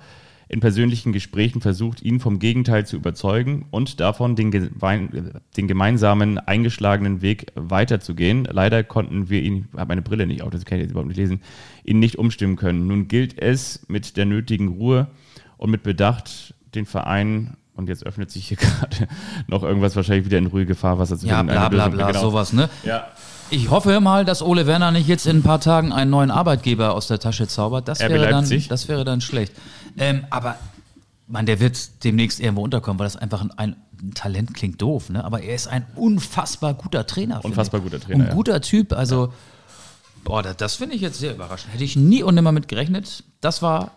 in persönlichen Gesprächen versucht, ihn vom Gegenteil zu überzeugen und davon, den, gemein, den gemeinsamen eingeschlagenen Weg weiterzugehen. Leider konnten wir ihn, ich habe meine Brille nicht auf, das kann ich jetzt überhaupt nicht lesen, ihn nicht umstimmen können. Nun gilt es mit der nötigen Ruhe und mit Bedacht, den Verein und jetzt öffnet sich hier [LAUGHS] gerade noch irgendwas wahrscheinlich wieder in ruhige Fahrwasser zu ja, bla bla bla, genau. sowas, ne? Ja. Ich hoffe mal, dass Ole Werner nicht jetzt in ein paar Tagen einen neuen Arbeitgeber aus der Tasche zaubert. Das, wäre dann, das wäre dann schlecht. Ähm, aber man, der wird demnächst irgendwo unterkommen, weil das einfach ein, ein Talent klingt doof, ne? Aber er ist ein unfassbar guter Trainer. Unfassbar guter Trainer, Ein ja. guter Typ. Also, boah, das, das finde ich jetzt sehr überraschend. Hätte ich nie und nimmer mit gerechnet. Das war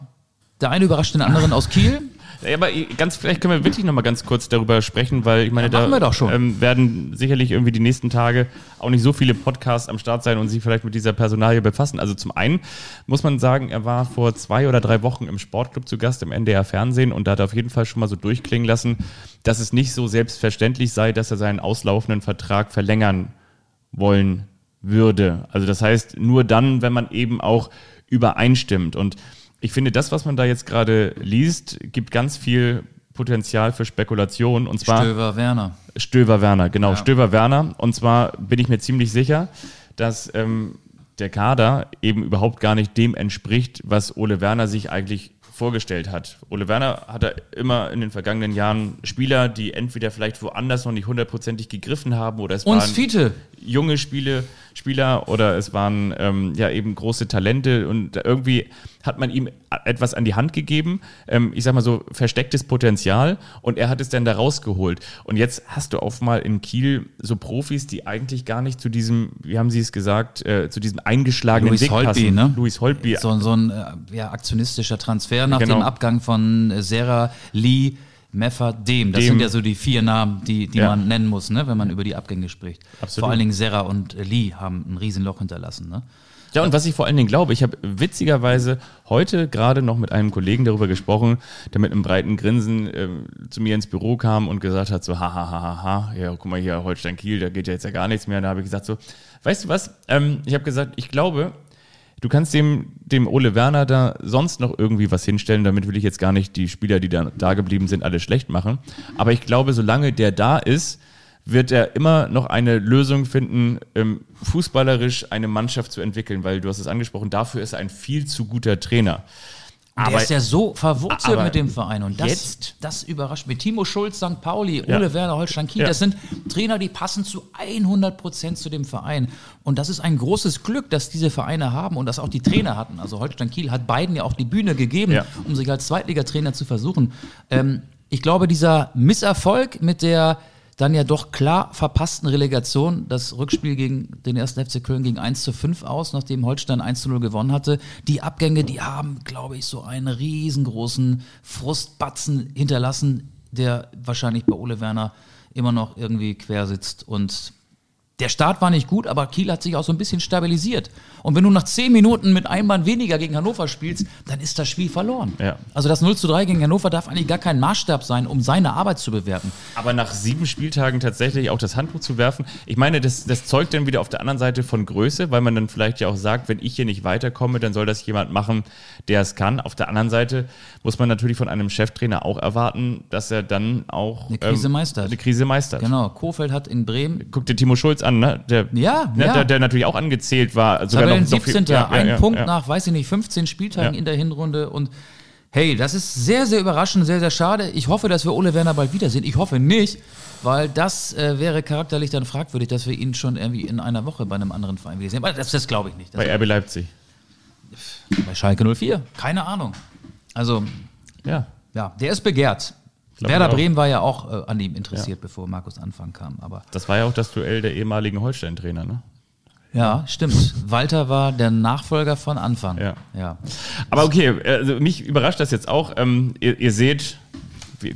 der eine überrascht den anderen aus Kiel. [LAUGHS] Ja, aber ganz vielleicht können wir wirklich noch mal ganz kurz darüber sprechen, weil ich meine, Ja, da. Ähm, werden sicherlich irgendwie die nächsten Tage auch nicht so viele Podcasts am Start sein und sich vielleicht mit dieser Personalie befassen. Also zum einen muss man sagen, er war vor zwei oder drei Wochen im Sportclub zu Gast im NDR Fernsehen und da hat er auf jeden Fall schon mal so durchklingen lassen, dass es nicht so selbstverständlich sei, dass er seinen auslaufenden Vertrag verlängern wollen würde. Also das heißt, nur dann, wenn man eben auch übereinstimmt. Und ich finde, das, was man da jetzt gerade liest, gibt ganz viel Potenzial für Spekulation. Und zwar Stöver Werner. Stöver Werner, genau, Stöver Werner. Und zwar bin ich mir ziemlich sicher, dass ähm, der Kader eben überhaupt gar nicht dem entspricht, was Ole Werner sich eigentlich vorgestellt hat. Ole Werner hatte immer in den vergangenen Jahren Spieler, die entweder vielleicht woanders noch nicht hundertprozentig gegriffen haben oder es Und waren Fiete. junge Spiele, Spieler oder es waren ähm, ja eben große Talente und irgendwie hat man ihm etwas an die Hand gegeben, ähm, ich sag mal so verstecktes Potenzial und er hat es dann da rausgeholt. Und jetzt hast du auf mal in Kiel so Profis, die eigentlich gar nicht zu diesem, wie haben sie es gesagt, äh, zu diesem eingeschlagenen Luis Weg Holtby, passen. ne? Luis Holtby. So, so ein äh, ja, aktionistischer Transfer nach Genau. dem Abgang von äh, Serra, Lee, Meffer, Dem. Das Dem. sind ja so die vier Namen, die, die Ja. man nennen muss, ne, wenn man über die Abgänge spricht. Absolut. Vor allen Dingen Serra und Lee haben ein Riesenloch hinterlassen. Ne? Ja, und was ich vor allen Dingen glaube, ich habe witzigerweise heute gerade noch mit einem Kollegen darüber gesprochen, der mit einem breiten Grinsen ähm, zu mir ins Büro kam und gesagt hat, so, ha, ha, ha, ha, ha, ja, guck mal hier, Holstein Kiel, da geht ja jetzt ja gar nichts mehr. Und da habe ich gesagt, so, weißt du was, ähm, ich habe gesagt, ich glaube, du kannst dem, dem Ole Werner da sonst noch irgendwie was hinstellen, damit will ich jetzt gar nicht die Spieler, die da, da geblieben sind, alle schlecht machen. Aber ich glaube, solange der da ist, wird er immer noch eine Lösung finden, ähm, fußballerisch eine Mannschaft zu entwickeln, weil du hast es angesprochen, dafür ist er ein viel zu guter Trainer. der ist ja so verwurzelt aber mit dem Verein. Und das, jetzt- das überrascht mich. Timo Schulz, St. Pauli, Ja. Ole Werner, Holstein Kiel, Ja. das sind Trainer, die passen zu 100 Prozent zu dem Verein. Und das ist ein großes Glück, dass diese Vereine haben und dass auch die Trainer hatten. Also Holstein Kiel hat beiden ja auch die Bühne gegeben, Ja. um sich als Zweitligatrainer zu versuchen. Ähm, ich glaube, dieser Misserfolg mit der dann ja doch klar verpassten Relegation, das Rückspiel gegen den 1. FC Köln ging 1 zu 5 aus, nachdem Holstein 1 zu 0 gewonnen hatte. Die Abgänge, die haben, glaube ich, so einen riesengroßen Frustbatzen hinterlassen, der wahrscheinlich bei Ole Werner immer noch irgendwie quer sitzt. Und der Start war nicht gut, aber Kiel hat sich auch so ein bisschen stabilisiert. Und wenn du nach 10 Minuten mit einem Mann weniger gegen Hannover spielst, dann ist das Spiel verloren. Ja. Also das 0 zu 3 gegen Hannover darf eigentlich gar kein Maßstab sein, um seine Arbeit zu bewerten. Aber nach sieben Spieltagen tatsächlich auch das Handtuch zu werfen, ich meine, das, das zeugt dann wieder auf der anderen Seite von Größe, weil man dann vielleicht ja auch sagt, wenn ich hier nicht weiterkomme, dann soll das jemand machen, der es kann. Auf der anderen Seite muss man natürlich von einem Cheftrainer auch erwarten, dass er dann auch Eine Krise ähm, meistert. Eine Krise meistert. Genau, Kofeld hat in Bremen Guck dir Timo Schulz an, ne? Der, Ja, ne, ja. Der, der natürlich auch angezählt war. Sogar Tabellen noch, noch viel- 17. ja, ein ja, Punkt nach, weiß ich nicht, 15 Spieltagen in der Hinrunde und hey, das ist sehr, sehr überraschend, sehr, sehr schade. Ich hoffe, dass wir Ole Werner bald wiedersehen. Ich hoffe nicht, weil das äh, wäre charakterlich dann fragwürdig, dass wir ihn schon irgendwie in einer Woche bei einem anderen Verein wiedersehen. Aber das, das glaube ich nicht. Das Bei RB Leipzig. bei Schalke 04, keine Ahnung. Also, Ja. ja, der ist begehrt. Werder. Bremen war ja auch äh, an ihm interessiert, bevor Markus Anfang kam. Aber Das war ja auch das Duell der ehemaligen Holstein-Trainer, ne? ja, stimmt. Walter war der Nachfolger von Anfang. Ja. ja. Aber okay, also mich überrascht das jetzt auch. Ähm, ihr, ihr seht,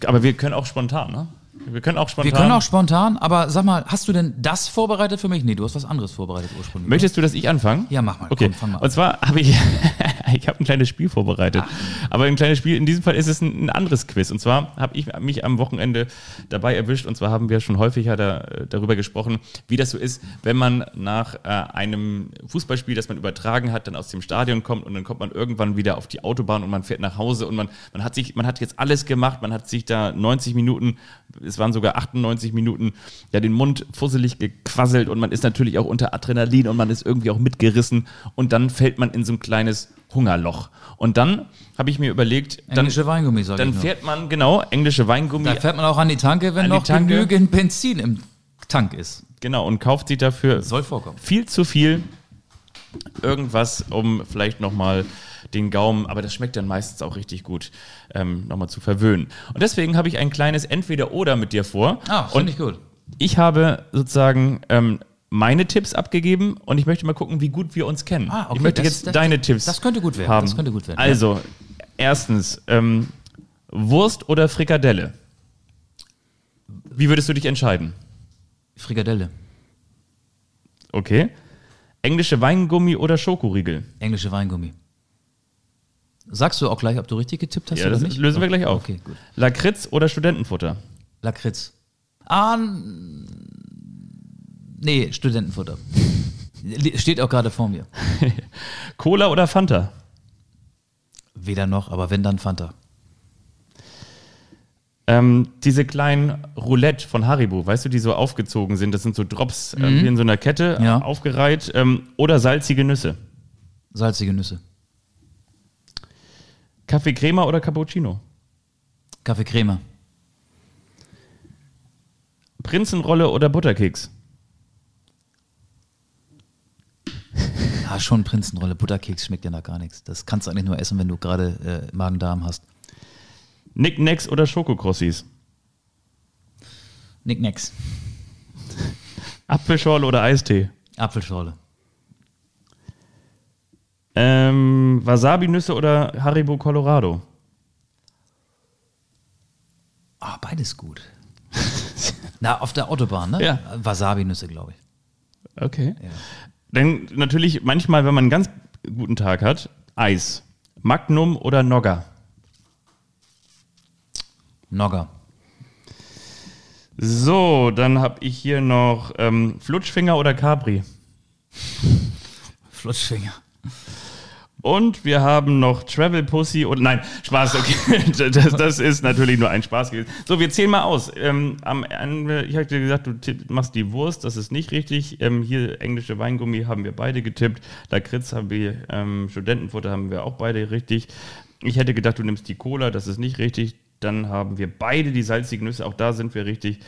aber wir können auch spontan, ne? Wir können auch spontan. Wir können auch spontan, aber sag mal, hast du denn das vorbereitet für mich? Nee, du hast was anderes vorbereitet ursprünglich. Möchtest du, dass ich anfange? Ja, mach mal. Okay. Komm, mal. Und zwar habe ich, [LAUGHS] [LAUGHS] ich habe ein kleines Spiel vorbereitet. Aber ein kleines Spiel, in diesem Fall ist es ein, ein anderes Quiz. Und zwar habe ich mich am Wochenende dabei erwischt. Und zwar haben wir schon häufiger da, darüber gesprochen, wie das so ist, wenn man nach äh, einem Fußballspiel, das man übertragen hat, dann aus dem Stadion kommt und dann kommt man irgendwann wieder auf die Autobahn und man fährt nach Hause und man, man hat sich, man hat jetzt alles gemacht, man hat sich da 90 Minuten, es waren sogar 98 Minuten, ja, den Mund fusselig gequasselt und man ist natürlich auch unter Adrenalin und man ist irgendwie auch mitgerissen und dann fällt man in so ein kleines Hungerloch. Und dann habe ich mir überlegt, dann, Englische Weingummi, sag dann ich nur. fährt man, genau, englische Weingummi, Da fährt man auch an die Tanke, wenn noch Tanke. genügend Benzin im Tank ist. genau, und kauft sich dafür Soll vorkommen. viel zu viel irgendwas, um vielleicht nochmal den Gaumen, aber das schmeckt dann meistens auch richtig gut, ähm, nochmal zu verwöhnen. Und deswegen habe ich ein kleines Entweder-Oder mit dir vor. Ah, finde ich gut. ich habe sozusagen ähm, meine Tipps abgegeben und ich möchte mal gucken, wie gut wir uns kennen. Ah, okay, ich möchte das- jetzt das- deine Tipps das könnte gut werden, Haben. das könnte gut werden, ja. Also, erstens, ähm, Wurst oder Frikadelle? Wie würdest du dich entscheiden? Frikadelle. Okay. Englische Weingummi oder Schokoriegel? Englische Weingummi. Sagst du auch gleich, ob du richtig getippt hast Ja, oder das nicht? lösen wir gleich auf. Okay, gut. Lakritz oder Studentenfutter? Lakritz. Ah, nee, Studentenfutter. Steht auch gerade vor mir. [LAUGHS] Cola oder Fanta? Weder noch, aber wenn, dann Fanta. Ähm, diese kleinen Roulette von Haribo, weißt du, die so aufgezogen sind, das sind so Drops äh, wie in so einer Kette Mhm. Ja. äh, aufgereiht. Ähm, oder salzige Nüsse? Salzige Nüsse. Kaffee Crema oder Cappuccino? Kaffee Creme. Prinzenrolle oder Butterkeks? [LAUGHS] Ah, schon Prinzenrolle. Butterkeks schmeckt ja nach gar nichts. Das kannst du eigentlich nur essen, wenn du gerade äh, Magen-Darm hast. Nicknacks oder Schokokrossis? Nicknacks. Apfelschorle oder Eistee? Apfelschorle. Ähm, Wasabi-Nüsse oder Haribo Colorado? Ah, beides gut. [LAUGHS] Na, auf der Autobahn, ne? Ja. Wasabi-Nüsse, glaube ich. Okay. Dann natürlich manchmal, wenn man einen ganz guten Tag hat, Eis. Magnum oder Nogger? Nogger. So, dann habe ich hier noch ähm, Flutschfinger oder Capri. Flutschfinger. Und wir haben noch Travel Pussy und nein, Spaß, okay. [LAUGHS] [LAUGHS] Das, das ist natürlich nur ein Spaß gewesen. So, wir zählen mal aus. Ähm, am Ende, ich habe dir gesagt, du tipp, machst die Wurst, das ist nicht richtig. Ähm, hier englische Weingummi haben wir beide getippt. Lakritz haben wir, ähm, Studentenfutter haben wir auch beide richtig. Ich hätte gedacht, du nimmst die Cola, das ist nicht richtig. Dann haben wir beide die salzigen Nüsse, auch da sind wir richtig.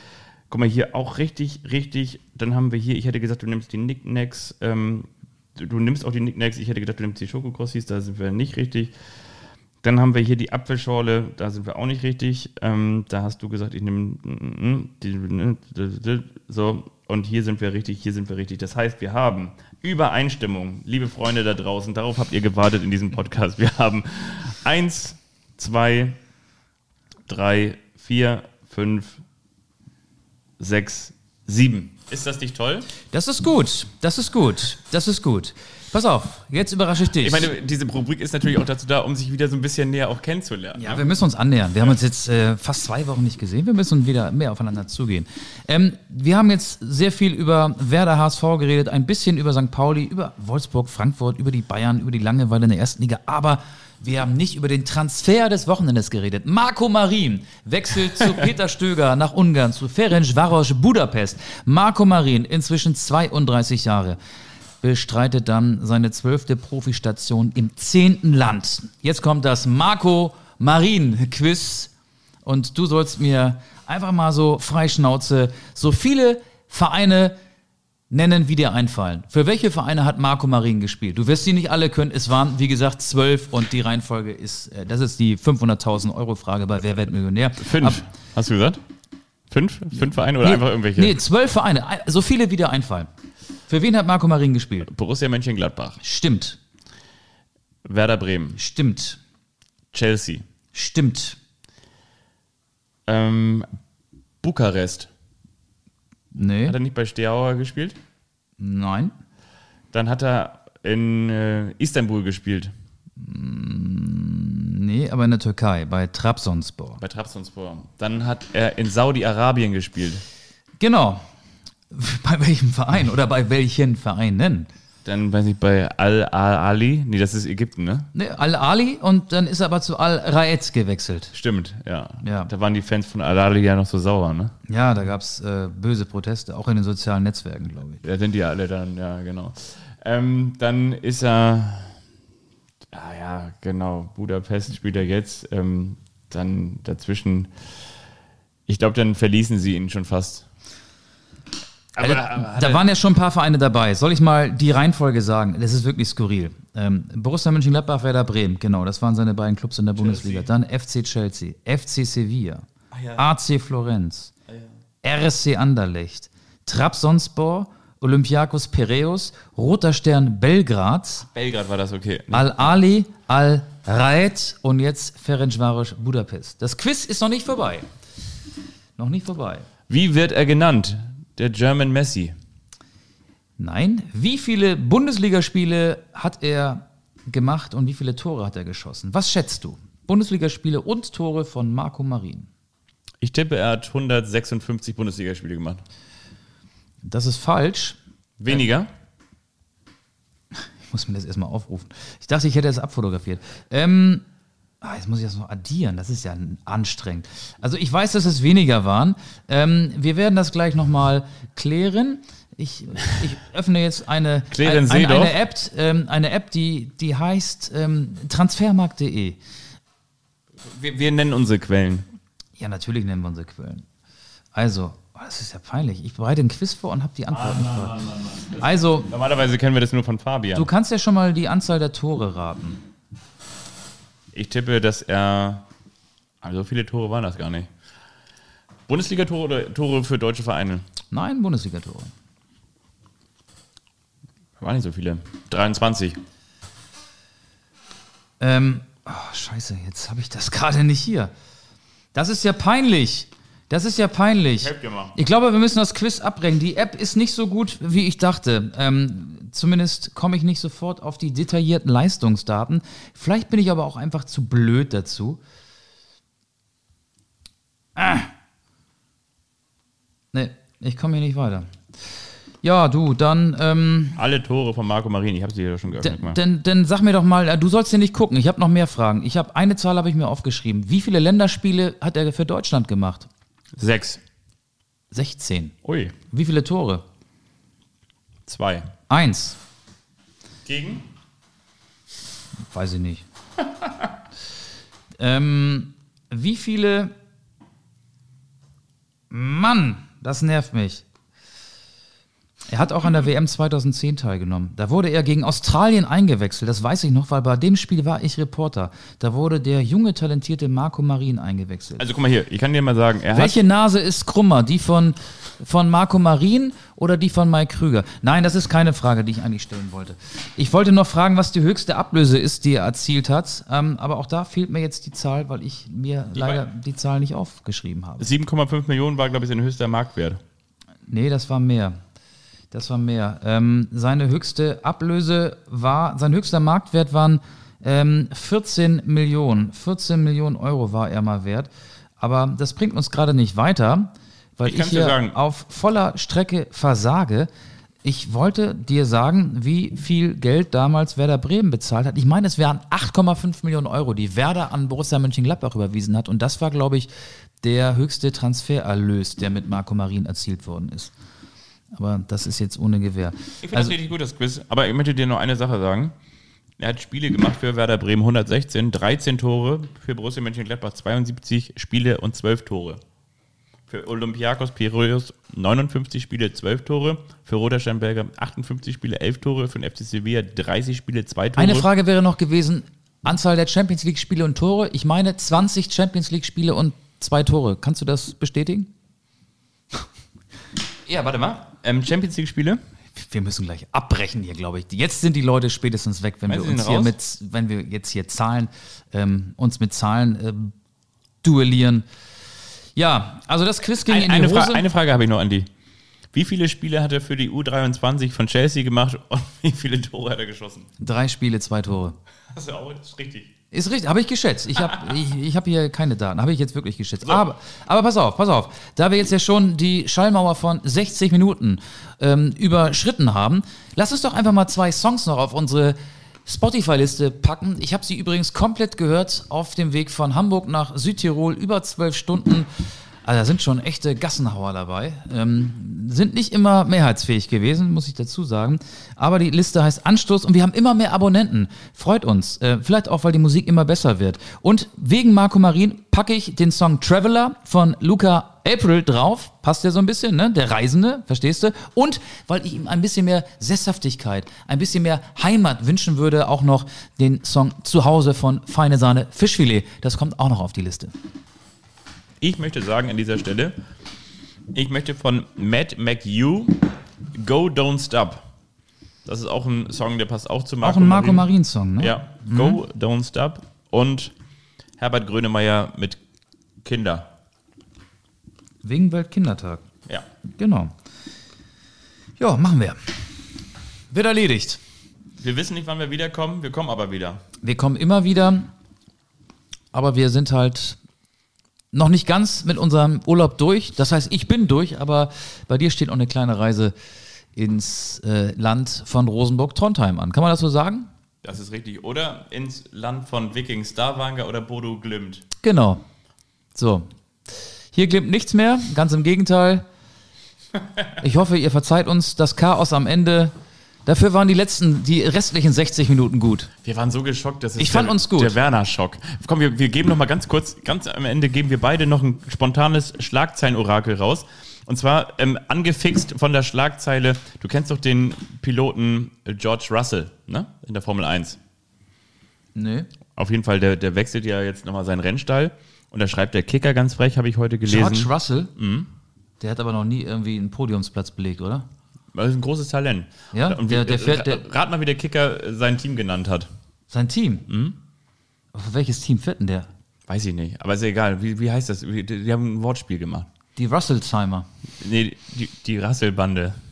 Guck mal, hier auch richtig, richtig. Dann haben wir hier, ich hätte gesagt, du nimmst die Knickknacks. Ähm, du, nimmst auch die Knickknacks. Ich hätte gedacht, du nimmst die Schokokrossis, da sind wir nicht richtig. Dann haben wir hier die Apfelschorle, da sind wir auch nicht richtig. Ähm, da hast du gesagt, ich nehme mm, die, so und hier sind wir richtig, hier sind wir richtig. Das heißt, wir haben Übereinstimmung, liebe Freunde da draußen, darauf habt ihr gewartet in diesem Podcast. Wir haben eins, zwei, drei, vier, fünf, sechs, sieben. Ist das nicht toll? Das ist gut. Das ist gut. Das ist gut. Pass auf, jetzt überrasche ich dich. Ich meine, diese Rubrik ist natürlich auch dazu da, um sich wieder so ein bisschen näher auch kennenzulernen. Ja, wir müssen uns annähern. Wir haben uns jetzt äh, fast zwei Wochen nicht gesehen. Wir müssen wieder mehr aufeinander zugehen. Ähm, wir haben jetzt sehr viel über Werder HSV geredet, ein bisschen über St. Pauli, über Wolfsburg, Frankfurt, über die Bayern, über die Langeweile in der ersten Liga. Aber wir haben nicht über den Transfer des Wochenendes geredet. Marco Marin wechselt zu [LAUGHS] Peter Stöger nach Ungarn, zu Ferencvaros Budapest. Marco Marin, inzwischen 32 Jahre bestreitet dann seine zwölfte Profistation im zehnten Land. Jetzt kommt das Marco Marin Quiz und du sollst mir einfach mal so freischnauze so viele Vereine nennen, wie dir einfallen. Für welche Vereine hat Marco Marin gespielt? Du wirst sie nicht alle können. Es waren, wie gesagt, zwölf und die Reihenfolge ist, äh, das ist die 500.000 Euro Frage bei Wer wird Millionär? Fünf. Ab, Hast du gesagt? Fünf? Fünf Vereine oder nee, einfach irgendwelche? Nee, zwölf Vereine. So viele, wie dir einfallen. Für wen hat Marco Marin gespielt? Borussia Mönchengladbach, Stimmt. Werder Bremen, Stimmt. Chelsea, Stimmt. ähm, Bukarest. Nee. Hat er nicht bei Steaua gespielt? Nein. Dann hat er in äh, Istanbul gespielt, Nee, aber in der Türkei, bei Trabzonspor. bei Trabzonspor. Dann hat er in Saudi-Arabien gespielt. Genau. [LAUGHS] Bei welchem Verein oder bei welchen Vereinen? Dann weiß ich bei Al-Ali. Nee, das ist Ägypten, ne? Nee, Al-Ali und dann ist er aber zu Al-Raed gewechselt. Stimmt, ja. Ja. Da waren die Fans von Al-Ali ja noch so sauer, ne? Ja, da gab es äh, böse Proteste, auch in den sozialen Netzwerken, glaube ich. Da sind die alle dann, ja, genau. Ähm, dann ist er, ah ja, genau, Budapest spielt er jetzt. Ähm, dann dazwischen, ich glaube, dann verließen sie ihn schon fast. Aber, aber da waren ja schon ein paar Vereine dabei. Soll ich mal die Reihenfolge sagen? Das ist wirklich skurril. Ähm, Borussia Mönchengladbach, Werder Bremen, genau, das waren seine beiden Clubs in der Bundesliga. Dann FC Chelsea, FC Sevilla, AC Florenz, RSC Anderlecht, Trabzonspor, Olympiakos Piraeus, Roter Stern Belgrad, Belgrad war das okay. Ne? Al-Ali, Al-Raed und jetzt Ferencvaros Budapest. Das Quiz ist noch nicht vorbei. Noch nicht vorbei. Wie wird er genannt? Der German Messi. Nein. Wie viele Bundesligaspiele hat er gemacht und wie viele Tore hat er geschossen? Was schätzt du? Bundesligaspiele und Tore von Marco Marin. Ich tippe, er hat 156 Bundesligaspiele gemacht. Das ist falsch. Weniger? Ich muss mir das erstmal aufrufen. Ich dachte, ich hätte das abfotografiert. Ähm, jetzt muss ich das noch addieren. Das ist ja anstrengend. Also ich weiß, dass es weniger waren. Ähm, wir werden das gleich nochmal klären. Ich, ich öffne jetzt eine, ein, Sie eine, eine App, ähm, eine App, die, die heißt ähm, transfermarkt.de. Wir, wir nennen unsere Quellen. Ja, natürlich nennen wir unsere Quellen. Also, oh, das ist ja peinlich. Ich bereite einen Quiz vor und habe die Antwort nicht bereit. Also, Normalerweise kennen wir das nur von Fabian. du kannst ja schon mal die Anzahl der Tore raten. Ich tippe, dass er. Also so viele Tore waren das gar nicht. Bundesliga-Tore oder Tore für deutsche Vereine? Nein, Bundesliga-Tore. Waren nicht so viele. 23. Ähm, oh, scheiße, jetzt habe ich das [LAUGHS] gerade nicht hier. Das ist ja peinlich. Das ist ja peinlich. Ich glaube, wir müssen das Quiz abbrechen. Die App ist nicht so gut, wie ich dachte. Ähm, zumindest komme ich nicht sofort auf die detaillierten Leistungsdaten. Vielleicht bin ich aber auch einfach zu blöd dazu. Ah. Nee, ich komme hier nicht weiter. Ja, du, dann, ähm, Alle Tore von Marco Marini, ich habe sie ja schon geöffnet. denn, denn sag mir doch mal, äh, du sollst hier nicht gucken, ich habe noch mehr Fragen. Ich habe eine Zahl habe ich mir aufgeschrieben. Wie viele Länderspiele hat er für Deutschland gemacht? Sechs. 16. Ui, Wie viele Tore? zwei. Eins. Gegen? Weiß ich nicht. [LAUGHS] ähm, wie viele. Mann, das nervt mich. Er hat auch an der WM 2010 teilgenommen. Da wurde er gegen Australien eingewechselt. Das weiß ich noch, weil bei dem Spiel war ich Reporter. Da wurde der junge, talentierte Marco Marin eingewechselt. Also guck mal hier, ich kann dir mal sagen, er Welche Nase ist krummer? Die von, von Marco Marin oder die von Mike Krüger? Nein, das ist keine Frage, die ich eigentlich stellen wollte. Ich wollte noch fragen, was die höchste Ablöse ist, die er erzielt hat. Ähm, aber auch da fehlt mir jetzt die Zahl, weil ich mir leider die Zahl nicht aufgeschrieben habe. hat 7,5 Millionen war, glaube ich, sein höchster Marktwert. Nee, das war mehr. Das war mehr. Ähm, seine höchste Ablöse war, sein höchster Marktwert waren ähm, 14 Millionen. 14 Millionen Euro war er mal wert. Aber das bringt uns gerade nicht weiter, weil Ich ich, hier sagen. auf voller Strecke versage. Ich wollte dir sagen, wie viel Geld damals Werder Bremen bezahlt hat. Ich meine, es wären 8,5 Millionen Euro, die Werder an Borussia Mönchengladbach überwiesen hat. Und das war, glaube ich, der höchste Transfererlös, der mit Marco Marin erzielt worden ist. Aber das ist jetzt ohne Gewähr. Ich finde Also, das richtig gut, das Quiz. Aber ich möchte dir noch eine Sache sagen. Er hat Spiele gemacht für Werder Bremen, 116, 13 Tore, für Borussia Mönchengladbach 72 Spiele und 12 Tore. Für Olympiakos Piraeus 59 Spiele, 12 Tore. Für Roter Sternberger 58 Spiele, 11 Tore. Für den FC Sevilla 30 Spiele, 2 Tore. eine Frage wäre noch gewesen: Anzahl der Champions League-Spiele und Tore. Ich meine 20 Champions League-Spiele und zwei Tore. Kannst du das bestätigen? Ja, warte mal. Ähm, Champions League Spiele? Wir müssen gleich abbrechen hier, glaube ich. Jetzt sind die Leute spätestens weg, wenn wir Meinst du, uns hier raus? mit, wenn wir jetzt hier Zahlen, ähm, uns mit Zahlen ähm, duellieren. Ja, also das Quiz ging Ein, in die eine, Hose. Fra eine Frage habe ich noch an die. Wie viele Spiele hat er für die U23 von Chelsea gemacht und [LAUGHS] wie viele Tore hat er geschossen? Drei Spiele, zwei Tore. Das ist ja auch das ist richtig. Ist richtig, habe ich geschätzt. Ich habe [LAUGHS] ich, ich hab hier keine Daten, habe ich jetzt wirklich geschätzt. Aber, aber pass auf, pass auf. Da wir jetzt ja schon die Schallmauer von 60 Minuten ähm, überschritten haben, lass uns doch einfach mal zwei Songs noch auf unsere Spotify-Liste packen. Ich habe sie übrigens komplett gehört auf dem Weg von Hamburg nach Südtirol, über zwölf Stunden. Also da sind schon echte Gassenhauer dabei. Ähm, sind nicht immer mehrheitsfähig gewesen, muss ich dazu sagen. Aber die Liste heißt Anstoß und wir haben immer mehr Abonnenten. Freut uns. Äh, vielleicht auch, weil die Musik immer besser wird. Und wegen Marco Marin packe ich den Song Traveler von Luca April drauf. Passt ja so ein bisschen, ne? Der Reisende, verstehst du? Und weil ich ihm ein bisschen mehr Sesshaftigkeit, ein bisschen mehr Heimat wünschen würde, auch noch den Song Zuhause von Feine Sahne Fischfilet. Das kommt auch noch auf die Liste. Ich möchte sagen an dieser Stelle, ich möchte von Matt McHugh Go Don't Stop. Das ist auch ein Song, der passt auch zu Marco auch ein Marco Marin. Marin-Song, ne? Ja, Go Don't Stop. Und Herbert Grönemeyer mit Kinder. Wegen Weltkindertag. Ja. Genau. Ja, machen wir. Wird erledigt. Wir wissen nicht, wann wir wiederkommen, wir kommen aber wieder. Wir kommen immer wieder, aber wir sind halt noch nicht ganz mit unserem Urlaub durch. Das heißt, ich bin durch, aber bei dir steht noch eine kleine Reise ins äh, Land von Rosenburg-Trondheim an. Kann man das so sagen? Das ist richtig. Oder ins Land von Viking Starwanger oder Bodo Glimt. Genau. So. Hier glimmt nichts mehr, ganz im Gegenteil. Ich hoffe, ihr verzeiht uns das Chaos am Ende. Dafür waren die letzten, die restlichen 60 Minuten gut. Wir waren so geschockt, dass es Ich fand der, uns gut. Der Werner-Schock. Komm, wir, wir geben noch mal ganz kurz, ganz am Ende geben wir beide noch ein spontanes Schlagzeilenorakel raus. Und zwar ähm, angefixt von der Schlagzeile, du kennst doch den Piloten George Russell, ne? In der Formel 1. Nö. Auf jeden Fall, der, der wechselt ja jetzt nochmal seinen Rennstall. Und da schreibt der Kicker ganz frech, habe ich heute gelesen. George Russell, der hat aber noch nie irgendwie einen Podiumsplatz belegt, oder? Das ist ein großes Talent. Ja, Und der- wie, der fährt- der- rat mal, wie der Kicker sein Team genannt hat. Sein Team? Aber für welches Team fährt denn der? Weiß ich nicht, aber ist ja egal. Wie, wie heißt das? Die, die haben ein Wortspiel gemacht. Die Russelsheimer. Nee, die, die Rasselbande. [LAUGHS]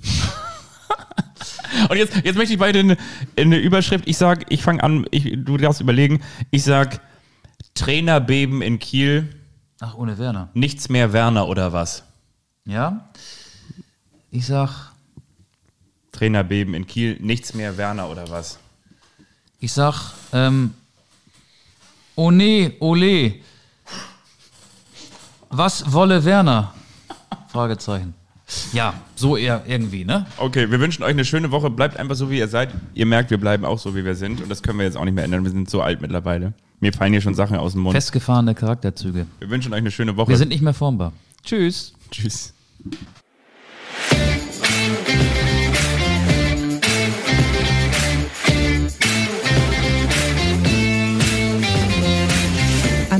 Und jetzt, jetzt möchte ich beide eine, eine Überschrift. Ich sag, ich fange an, ich, du darfst überlegen. Ich sag Trainerbeben in Kiel, Ach, ohne Werner. nichts mehr Werner oder was? Ja? Ich sag Trainerbeben in Kiel. Nichts mehr Werner oder was? Ich sag, ähm, oh nee, ole. Was wolle Werner? Fragezeichen. Ja, so eher irgendwie, ne? Okay, wir wünschen euch eine schöne Woche. Bleibt einfach so, wie ihr seid. Ihr merkt, wir bleiben auch so, wie wir sind. Und das können wir jetzt auch nicht mehr ändern. Wir sind so alt mittlerweile. Mir fallen hier schon Sachen aus dem Mund. Festgefahrene Charakterzüge. Wir wünschen euch eine schöne Woche. Wir sind nicht mehr formbar. Tschüss. Tschüss.